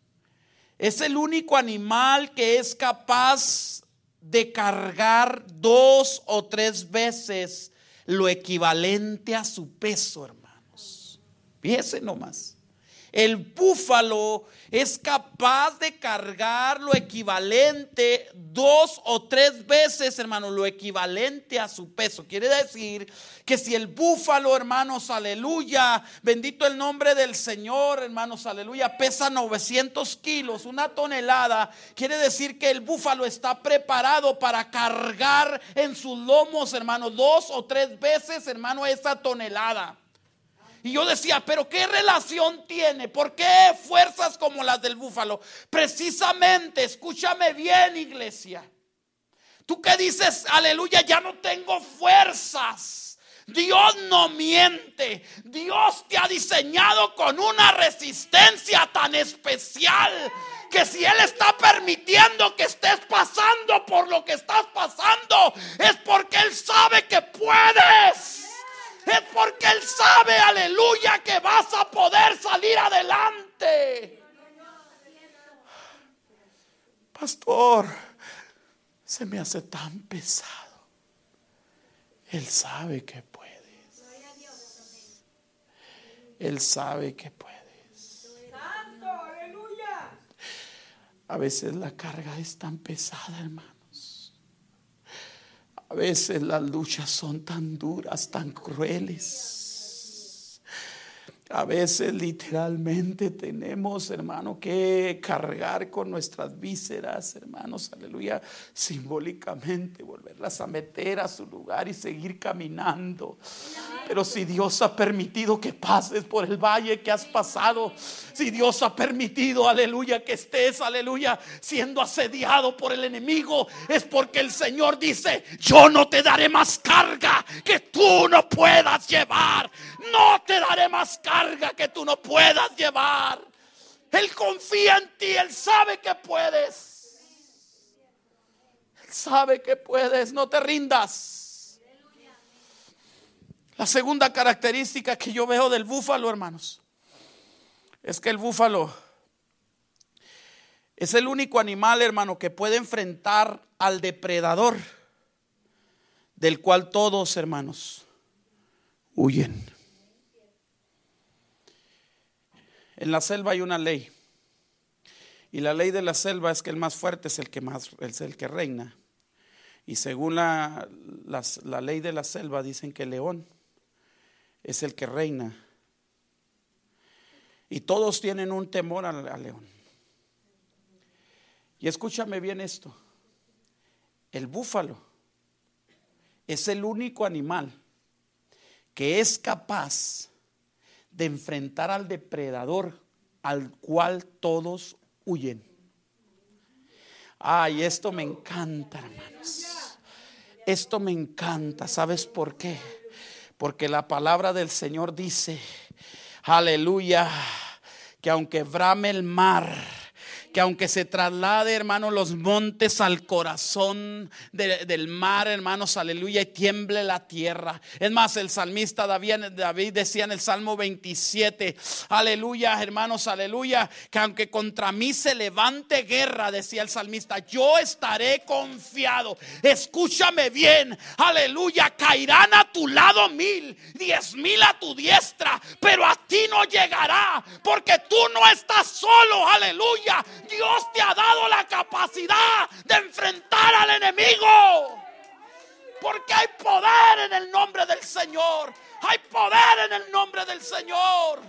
es el único animal que es capaz de cargar dos o tres veces lo equivalente a su peso, hermanos. Fíjese nomás. El búfalo es capaz de cargar lo equivalente dos o tres veces, hermano, lo equivalente a su peso. Quiere decir que si el búfalo, hermanos, aleluya, bendito el nombre del Señor, hermanos, aleluya, pesa 900 kilos, una tonelada, quiere decir que el búfalo está preparado para cargar en sus lomos, hermano, dos o tres veces, hermano, esa tonelada. Y yo decía, pero ¿qué relación tiene? ¿Por qué fuerzas como las del búfalo? Precisamente, escúchame bien iglesia. Tú que dices, aleluya, ya no tengo fuerzas. Dios no miente. Dios te ha diseñado con una resistencia tan especial que si Él está permitiendo que estés pasando por lo que estás pasando, es porque Él sabe que puedes es porque Él sabe, aleluya, que vas a poder salir adelante. Pastor, se me hace tan pesado. Él sabe que puedes. Él sabe que puedes. A veces la carga es tan pesada, hermano. A veces las luchas son tan duras, tan crueles. A veces literalmente tenemos, hermano, que cargar con nuestras vísceras, hermanos, aleluya, simbólicamente volverlas a meter a su lugar y seguir caminando. Pero si Dios ha permitido que pases por el valle que has pasado, si Dios ha permitido, aleluya, que estés, aleluya, siendo asediado por el enemigo, es porque el Señor dice, yo no te daré más carga que tú no puedas llevar. No te daré más carga que tú no puedas llevar. Él confía en ti, Él sabe que puedes. Él sabe que puedes, no te rindas. La segunda característica que yo veo del búfalo, hermanos, es que el búfalo es el único animal, hermano, que puede enfrentar al depredador, del cual todos, hermanos, huyen. En la selva hay una ley. Y la ley de la selva es que el más fuerte es el que más es el que reina. Y según la, la ley de la selva dicen que el león es el que reina. Y todos tienen un temor al, león. Y escúchame bien esto. El búfalo es el único animal que es capaz de enfrentar al depredador al cual todos huyen. Ay, esto me encanta, hermanos. Esto me encanta. ¿Sabes por qué? Porque la palabra del Señor dice, aleluya, que aunque brame el mar, que aunque se traslade, hermano, los montes al corazón del mar, hermanos, aleluya, y tiemble la tierra. Es más, el salmista David, decía en el Salmo 27, aleluya, hermanos, aleluya, que aunque contra mí se levante guerra, decía el salmista, yo estaré confiado. Escúchame bien, aleluya, caerán a tu lado mil, diez mil a tu diestra, pero a ti no llegará, porque tú no estás solo, aleluya. Dios te ha dado la capacidad de enfrentar al enemigo. Porque hay poder en el nombre del Señor. Hay poder en el nombre del Señor.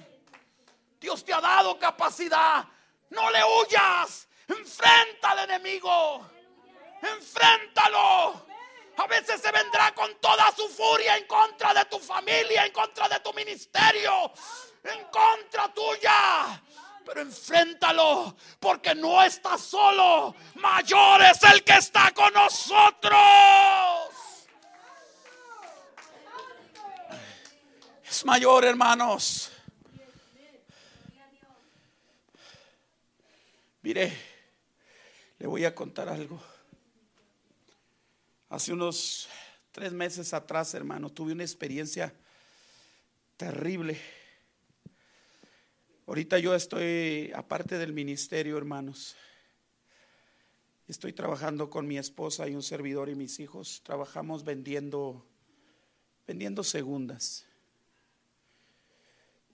Dios te ha dado capacidad. No le huyas. Enfrenta al enemigo. Enfréntalo. A veces se vendrá con toda su furia en contra de tu familia, en contra de tu ministerio, en contra tuya. Pero enfréntalo, porque no estás solo. Mayor es el que está con nosotros. Es mayor, hermanos. Mire, le voy a contar algo. Hace unos tres meses atrás, hermano, tuve una experiencia terrible. Ahorita yo estoy, aparte del ministerio, hermanos, estoy trabajando con mi esposa y un servidor y mis hijos. Trabajamos vendiendo, vendiendo segundas.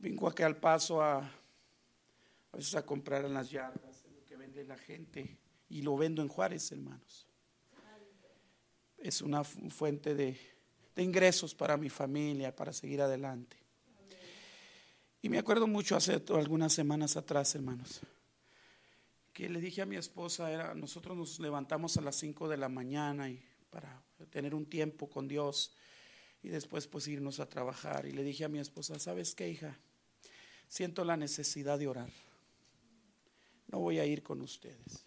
Vengo aquí al paso a, a veces a comprar en las yardas, lo que vende la gente, y lo vendo en Juárez, hermanos es una fuente de, ingresos para mi familia, para seguir adelante. Y me acuerdo mucho hace algunas semanas atrás, hermanos, que le dije a mi esposa, era, nosotros nos levantamos a las 5 de la mañana y para tener un tiempo con Dios y después pues irnos a trabajar. Y le dije a mi esposa, ¿sabes qué, hija? Siento la necesidad de orar. No voy a ir con ustedes.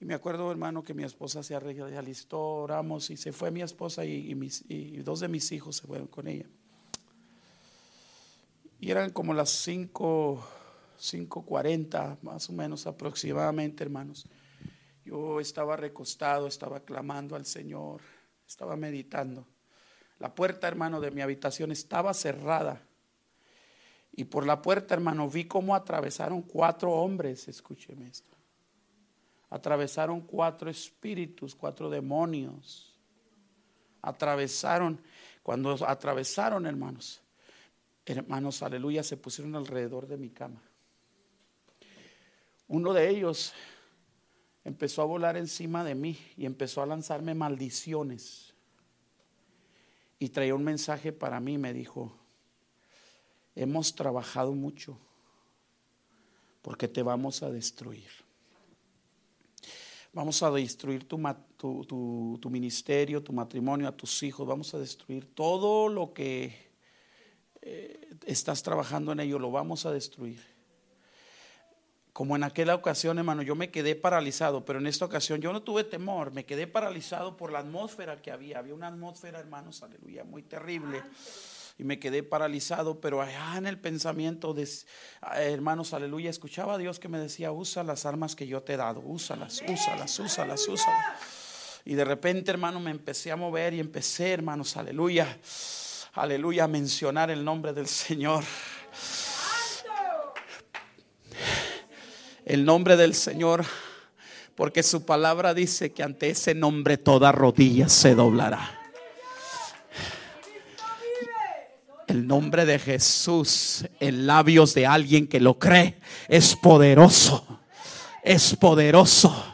Y me acuerdo, hermano, que mi esposa se alistó, oramos y se fue mi esposa y, dos de mis hijos se fueron con ella. Y eran como las 5, 5.40 más o menos aproximadamente, hermanos. Yo estaba recostado, estaba clamando al Señor, estaba meditando. La puerta, hermano, de mi habitación estaba cerrada. Y por la puerta, hermano, vi cómo atravesaron cuatro hombres, escúcheme esto atravesaron cuatro espíritus, cuatro demonios. Atravesaron, cuando atravesaron, hermanos, hermanos, aleluya, se pusieron alrededor de mi cama. Uno de ellos empezó a volar encima de mí y empezó a lanzarme maldiciones. Y traía un mensaje para mí, me dijo, hemos trabajado mucho porque te vamos a destruir. Vamos a destruir tu, tu, ministerio, tu matrimonio, a tus hijos. Vamos a destruir todo lo que eh, estás trabajando en ello. Lo vamos a destruir. Como en aquella ocasión, hermano, yo me quedé paralizado, pero en esta ocasión yo no tuve temor, me quedé paralizado por la atmósfera que había. Había una atmósfera, hermanos, aleluya, muy terrible y me quedé paralizado, pero allá en el pensamiento de ah, hermanos, aleluya, escuchaba a Dios que me decía, usa las armas que yo te he dado, úsalas, úsalas, úsalas, úsalas. Y de repente, hermano, me empecé a mover y empecé, hermanos, aleluya, aleluya, mencionar el nombre del Señor. El nombre del Señor, porque su palabra dice que ante ese nombre toda rodilla se doblará. El nombre de Jesús en labios de alguien que lo cree es poderoso. Es poderoso.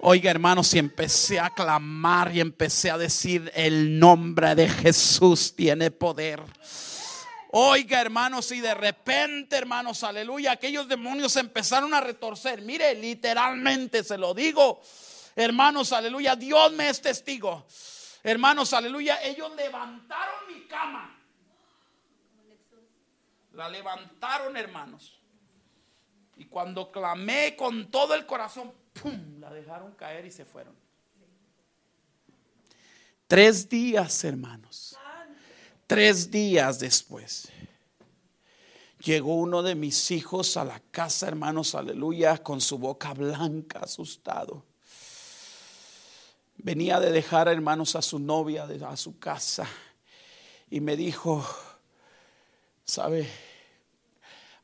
Oiga, hermanos, y empecé a clamar y empecé a decir, el nombre de Jesús tiene poder. Oiga, hermanos, y de repente, hermanos, aleluya, aquellos demonios empezaron a retorcer. Mire, literalmente se lo digo. Hermanos, aleluya, Dios me es testigo. Hermanos, aleluya, ellos levantaron mi cama la levantaron, hermanos. Y cuando clamé con todo el corazón, La dejaron caer y se fueron. Tres días, hermanos. Tres días después. Llegó uno de mis hijos a la casa, hermanos, aleluya, con su boca blanca, asustado. Venía de dejar, hermanos, a su novia, a su casa. Y me dijo, ¿sabe?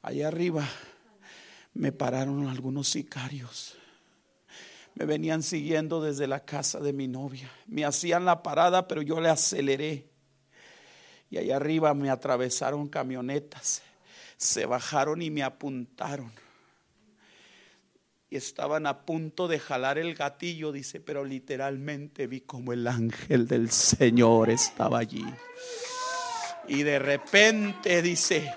Allá arriba me pararon algunos sicarios. Me venían siguiendo desde la casa de mi novia. Me hacían la parada, pero yo le aceleré. Y allá arriba me atravesaron camionetas. Se bajaron y me apuntaron. Y estaban a punto de jalar el gatillo, dice, pero literalmente vi como el ángel del Señor estaba allí. Y de repente dice,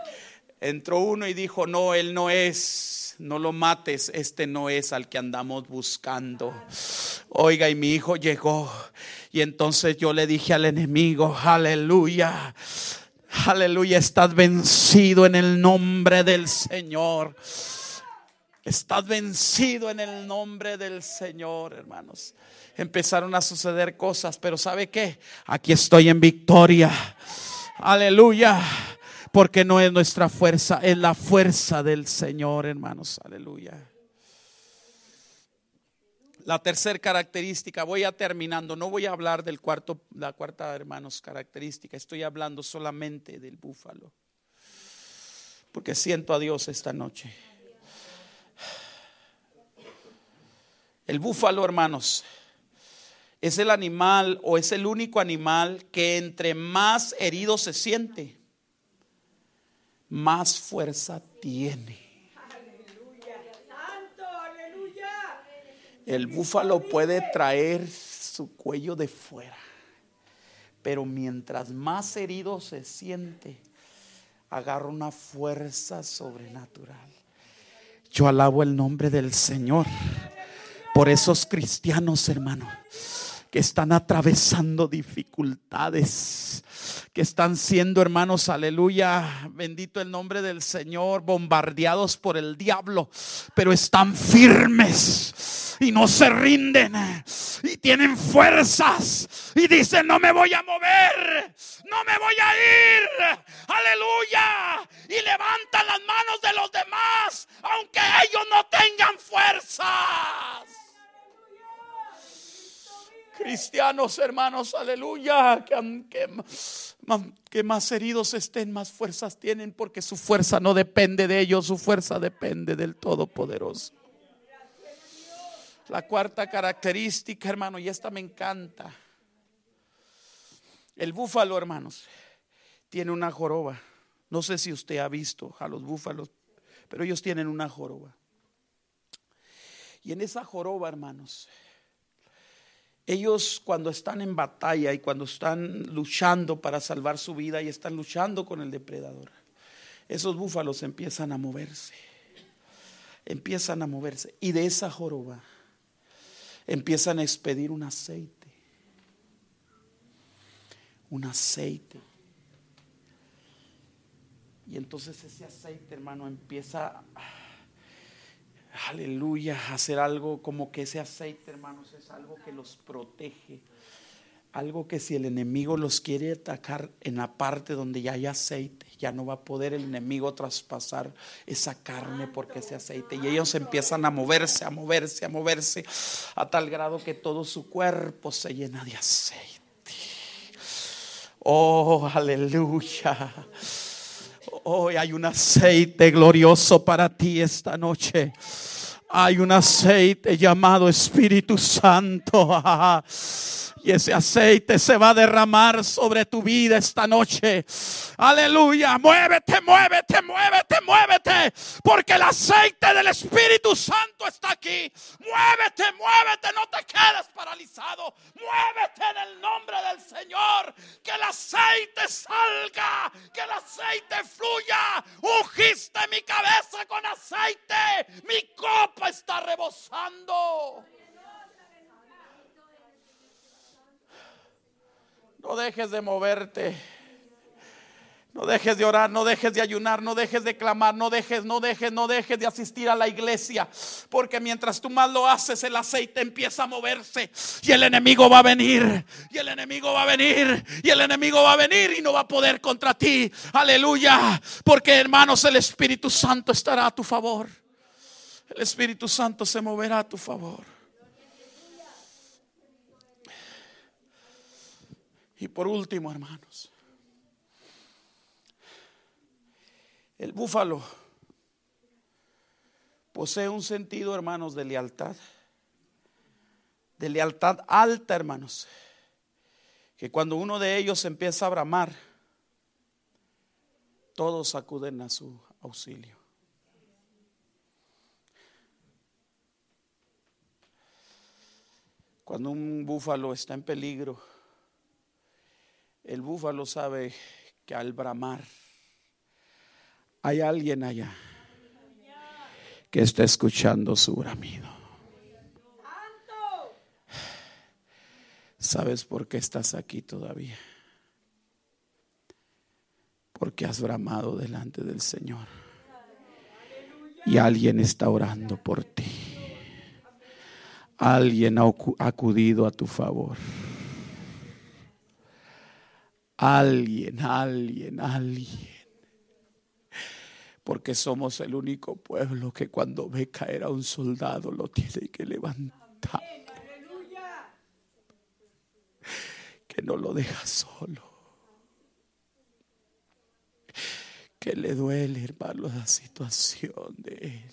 entró uno y dijo, no, él no es, no lo mates, este no es al que andamos buscando. Oiga, y mi hijo llegó y entonces yo le dije al enemigo, aleluya. Aleluya, estás vencido en el nombre del Señor. Estás vencido en el nombre del Señor, hermanos. Empezaron a suceder cosas, pero ¿sabe qué? Aquí estoy en victoria. Aleluya. Porque no es nuestra fuerza, es la fuerza del Señor, hermanos. Aleluya. La tercera característica, voy a terminando, no voy a hablar del cuarto, la cuarta, hermanos, característica, estoy hablando solamente del búfalo. Porque siento a Dios esta noche. El búfalo, hermanos, es el animal o es el único animal que entre más herido se siente, más fuerza tiene. El búfalo puede traer su cuello de fuera, pero mientras más herido se siente, agarra una fuerza sobrenatural. Yo alabo el nombre del Señor por esos cristianos, hermano, que están atravesando dificultades, que están siendo, hermanos, aleluya, bendito el nombre del Señor, bombardeados por el diablo, pero están firmes y no se rinden y tienen fuerzas y dicen, no me voy a mover, no me voy a ir, aleluya, y levantan las manos de los demás, aunque ellos no tengan fuerzas. Cristianos, hermanos, aleluya, que, más heridos estén, más fuerzas tienen, porque su fuerza no depende de ellos, su fuerza depende del Todopoderoso. La cuarta característica, hermano, y esta me encanta. El búfalo, hermanos, tiene una joroba. No sé si usted ha visto a los búfalos, pero ellos tienen una joroba. Y en esa joroba, hermanos, ellos cuando están en batalla y cuando están luchando para salvar su vida y están luchando con el depredador, esos búfalos empiezan a moverse. Empiezan a moverse. Y de esa joroba empiezan a expedir un aceite. Un aceite. Y entonces ese aceite, hermano, empieza aleluya, hacer algo como que ese aceite, hermanos, es algo que los protege. Algo que si el enemigo los quiere atacar en la parte donde ya hay aceite, ya no va a poder el enemigo traspasar esa carne porque ese aceite. Y ellos empiezan a moverse, a moverse, a moverse, a tal grado que todo su cuerpo se llena de aceite. Oh, aleluya. Hoy hay un aceite glorioso para ti esta noche. Hay un aceite llamado Espíritu Santo. Y ese aceite se va a derramar sobre tu vida esta noche. Aleluya. Muévete, muévete, muévete, muévete. Porque el aceite del Espíritu Santo está aquí. Muévete, muévete. No te quedes paralizado. Muévete en el nombre del Señor. Que el aceite salga. Que el aceite fluya. Ungiste mi cabeza con aceite. Mi copa está rebosando. No dejes de moverte. No dejes de orar, no dejes de ayunar, no dejes de clamar, no dejes, no dejes, no dejes de asistir a la iglesia. Porque mientras tú más lo haces, el aceite empieza a moverse. Y el enemigo va a venir. Y el enemigo va a venir. Y el enemigo va a venir y no va a poder contra ti. Aleluya. Porque hermanos, el Espíritu Santo estará a tu favor. El Espíritu Santo se moverá a tu favor. Y por último, hermanos, el búfalo posee un sentido, hermanos, de lealtad. De lealtad alta, hermanos. Que cuando uno de ellos empieza a bramar, todos acuden a su auxilio. Cuando un búfalo está en peligro, el búfalo sabe que al bramar hay alguien allá que está escuchando su bramido. ¿Sabes por qué estás aquí todavía? Porque has bramado delante del Señor. Y alguien está orando por ti. Alguien ha acudido a tu favor. Alguien, alguien, alguien. Porque somos el único pueblo que cuando ve caer a un soldado lo tiene que levantar. Que no lo deja solo. Que le duele, hermano, la situación de él.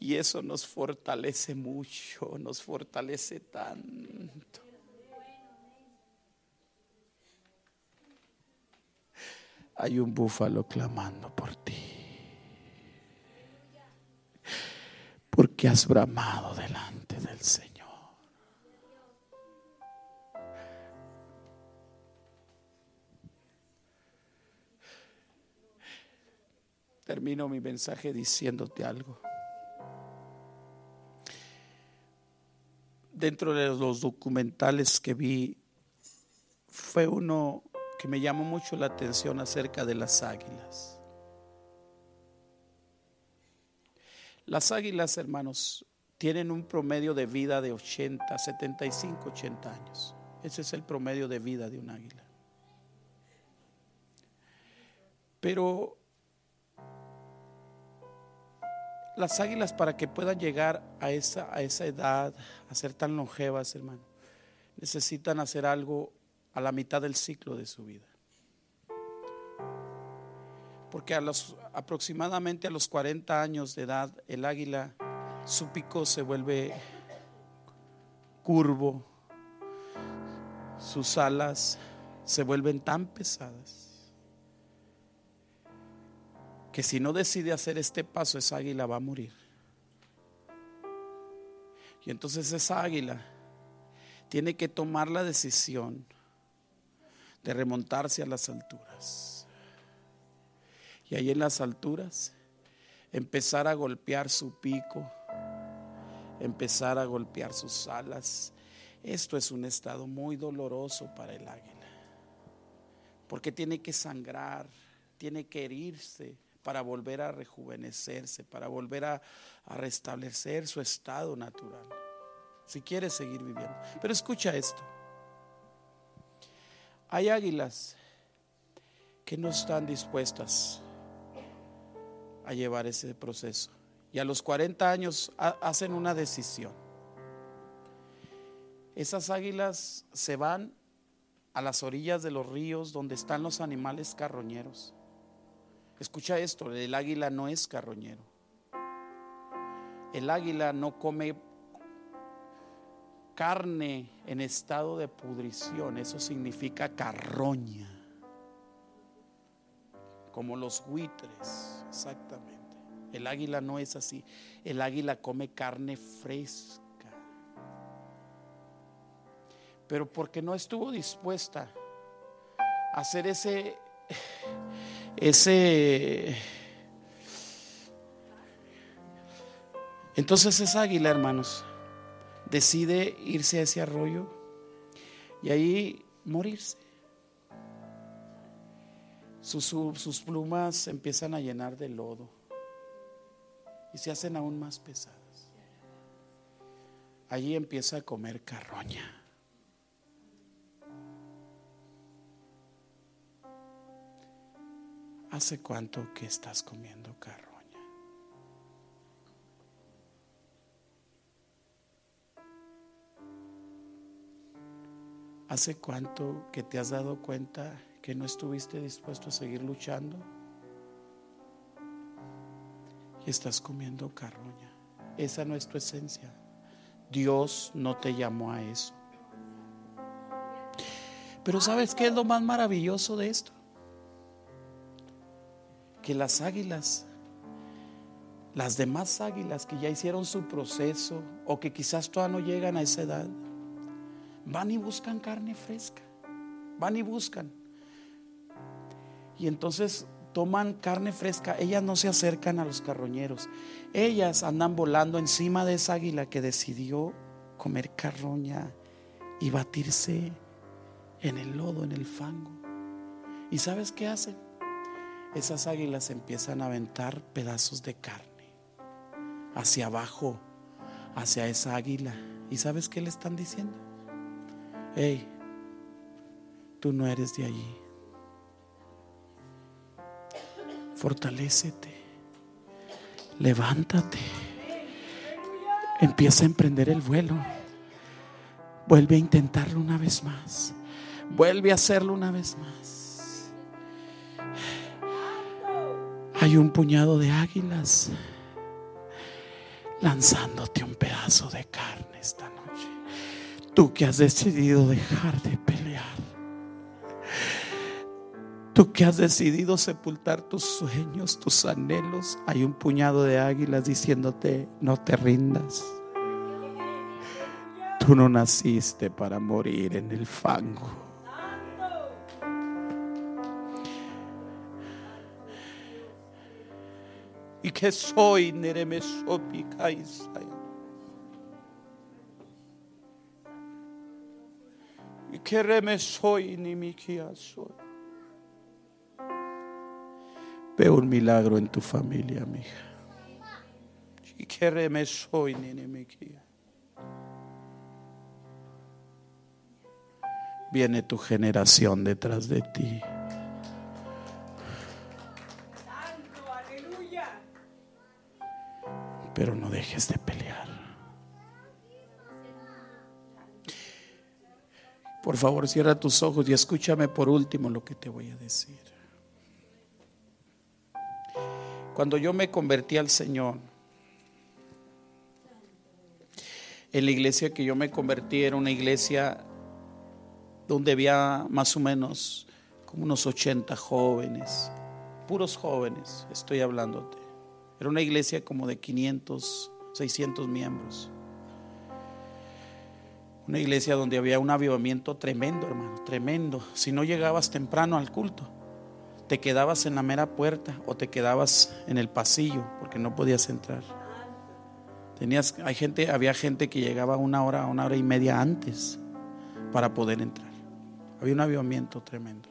Y eso nos fortalece mucho, nos fortalece tanto. Hay un búfalo clamando por ti. Porque has bramado delante del Señor. Termino mi mensaje diciéndote algo. Dentro de los documentales que vi, fue uno que me llamó mucho la atención acerca de las águilas. Las águilas, hermanos, tienen un promedio de vida de 80, 75, 80 años. Ese es el promedio de vida de un águila. Pero las águilas para que puedan llegar a esa, a esa edad, a ser tan longevas, hermano, necesitan hacer algo a la mitad del ciclo de su vida. Porque a los, aproximadamente a los 40 años de edad, el águila, su pico se vuelve curvo, sus alas se vuelven tan pesadas que si no decide hacer este paso, esa águila va a morir. Y entonces esa águila tiene que tomar la decisión de remontarse a las alturas. Y ahí en las alturas empezar a golpear su pico, empezar a golpear sus alas. Esto es un estado muy doloroso para el águila, porque tiene que sangrar, tiene que herirse para volver a rejuvenecerse, para volver a, a restablecer su estado natural, si quiere seguir viviendo. Pero escucha esto. Hay águilas que no están dispuestas a llevar ese proceso. Y a los 40 años hacen una decisión. Esas águilas se van a las orillas de los ríos donde están los animales carroñeros. Escucha esto, el águila no es carroñero. El águila no come carne en estado de pudrición, eso significa carroña, como los buitres, exactamente. El águila no es así, el águila come carne fresca, pero porque no estuvo dispuesta a hacer ese, ese, entonces es águila, hermanos decide irse a ese arroyo y ahí morirse. Sus, plumas empiezan a llenar de lodo y se hacen aún más pesadas. Allí empieza a comer carroña. ¿Hace cuánto que estás comiendo carroña? ¿Hace cuánto que te has dado cuenta que no estuviste dispuesto a seguir luchando? Y estás comiendo carroña. Esa no es tu esencia. Dios no te llamó a eso. Pero ¿sabes qué es lo más maravilloso de esto? Que las águilas, las demás águilas que ya hicieron su proceso o que quizás todavía no llegan a esa edad, van y buscan carne fresca. van y buscan. Y entonces toman carne fresca, ellas no se acercan a los carroñeros, ellas andan volando encima de esa águila que decidió comer carroña y batirse en el lodo, en el fango. ¿Y sabes qué hacen? Esas águilas empiezan a aventar pedazos de carne hacia abajo, hacia esa águila. ¿Y sabes qué le están diciendo? Hey, tú no eres de allí. Fortalécete, levántate, empieza a emprender el vuelo, vuelve a intentarlo una vez más, vuelve a hacerlo una vez más. Hay un puñado de águilas lanzándote un pedazo de carne esta noche. Tú que has decidido dejar de pelear. Tú que has decidido sepultar tus sueños, tus anhelos. Hay un puñado de águilas diciéndote, no te rindas. Tú no naciste para morir en el fango. y que soy Neremesopi Y soy ni soy. Veo un milagro en tu familia, mija. Y que reme soy ni Viene tu generación detrás de ti. pero no dejes de pelear. Por favor, cierra tus ojos y escúchame por último lo que te voy a decir. Cuando yo me convertí al Señor, en la iglesia que yo me convertí era una iglesia donde había más o menos como unos 80 jóvenes, puros jóvenes, estoy hablándote. Era una iglesia como de 500, 600 miembros. Una iglesia donde había un avivamiento tremendo, hermano, tremendo. Si no llegabas temprano al culto, te quedabas en la mera puerta o te quedabas en el pasillo porque no podías entrar. Tenías, hay gente, había gente que llegaba una hora, una hora y media antes para poder entrar. Había un avivamiento tremendo.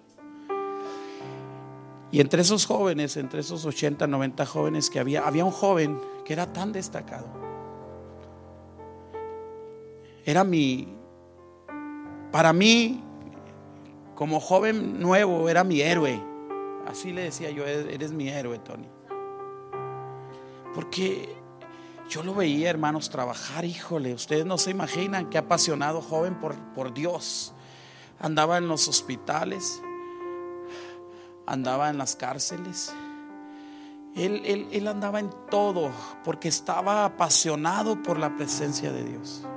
Y entre esos jóvenes, entre esos 80, 90 jóvenes que había, había un joven que era tan destacado. Era mi, para mí, como joven nuevo, era mi héroe. Así le decía yo, eres mi héroe, Tony. Porque yo lo veía, hermanos, trabajar, híjole, ustedes no se imaginan qué apasionado joven por, por Dios. Andaba en los hospitales, andaba en las cárceles. Él, él, andaba en todo porque estaba apasionado por la presencia de Dios.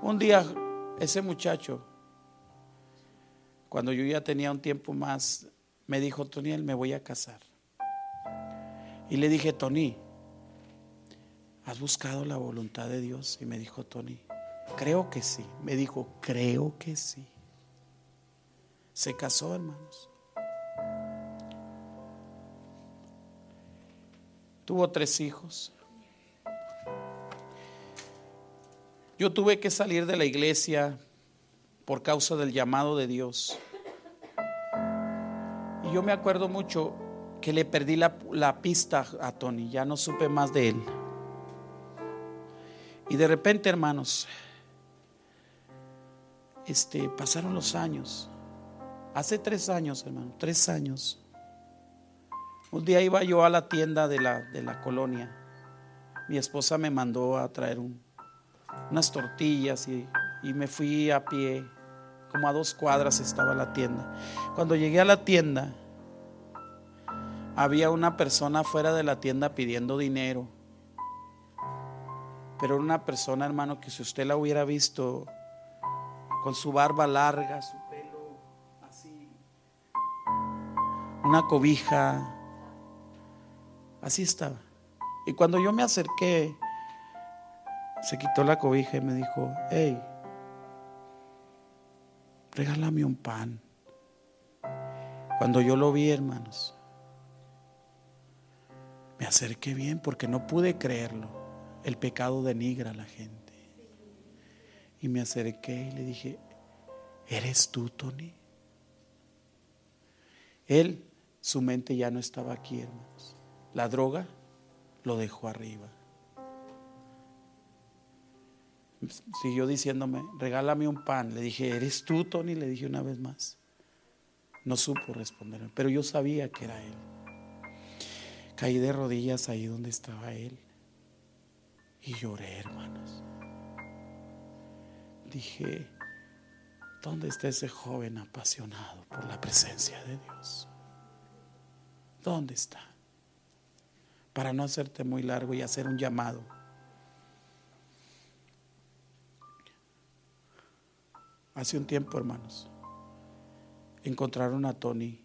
Un día ese muchacho, cuando yo ya tenía un tiempo más, me dijo, Tony, me voy a casar. Y le dije, Tony, ¿has buscado la voluntad de Dios? Y me dijo, Tony, creo que sí. Me dijo, creo que sí. Se casó, hermanos. Tuvo tres hijos. Yo tuve que salir de la iglesia por causa del llamado de Dios. Y yo me acuerdo mucho que le perdí la, la, pista a Tony, ya no supe más de él. Y de repente, hermanos, este, pasaron los años. Hace tres años, hermano, tres años. Un día iba yo a la tienda de la, de la colonia. Mi esposa me mandó a traer unas tortillas y, y me fui a pie. Como a dos cuadras estaba la tienda. Cuando llegué a la tienda, había una persona fuera de la tienda pidiendo dinero. Pero una persona, hermano, que si usted la hubiera visto con su barba larga, su una cobija. Así estaba. Y cuando yo me acerqué, se quitó la cobija y me dijo, hey, regálame un pan. Cuando yo lo vi, hermanos, me acerqué bien porque no pude creerlo. El pecado denigra a la gente. Y me acerqué y le dije, ¿eres tú, Tony? Él, su mente ya no estaba aquí, hermanos. La droga lo dejó arriba. Siguió diciéndome, regálame un pan. Le dije, ¿eres tú, Tony? Le dije una vez más. No supo responderme, pero yo sabía que era él. Caí de rodillas ahí donde estaba él y lloré, hermanos. Dije, ¿dónde está ese joven apasionado por la presencia de Dios? ¿Dónde está? Para no hacerte muy largo y hacer un llamado. Hace un tiempo, hermanos, encontraron a Tony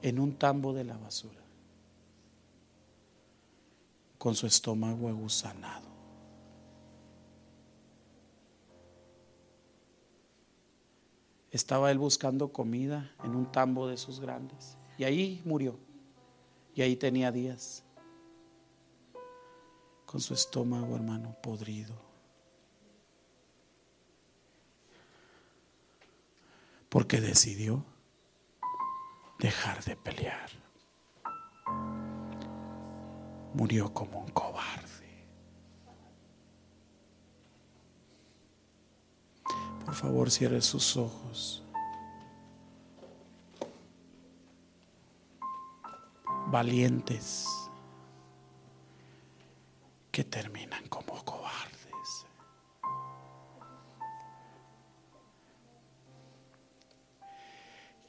en un tambo de la basura, con su estómago agusanado. Estaba él buscando comida en un tambo de esos grandes y ahí murió. Y ahí tenía días con su estómago, hermano, podrido. Porque decidió dejar de pelear. Murió como un cobarde. Por favor, cierre sus ojos. Valientes terminan como cobardes.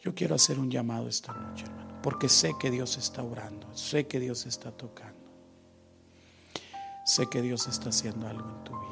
Yo quiero hacer un llamado esta noche, hermano, porque sé que Dios está orando, sé que Dios está tocando, sé que Dios está haciendo algo en tu vida.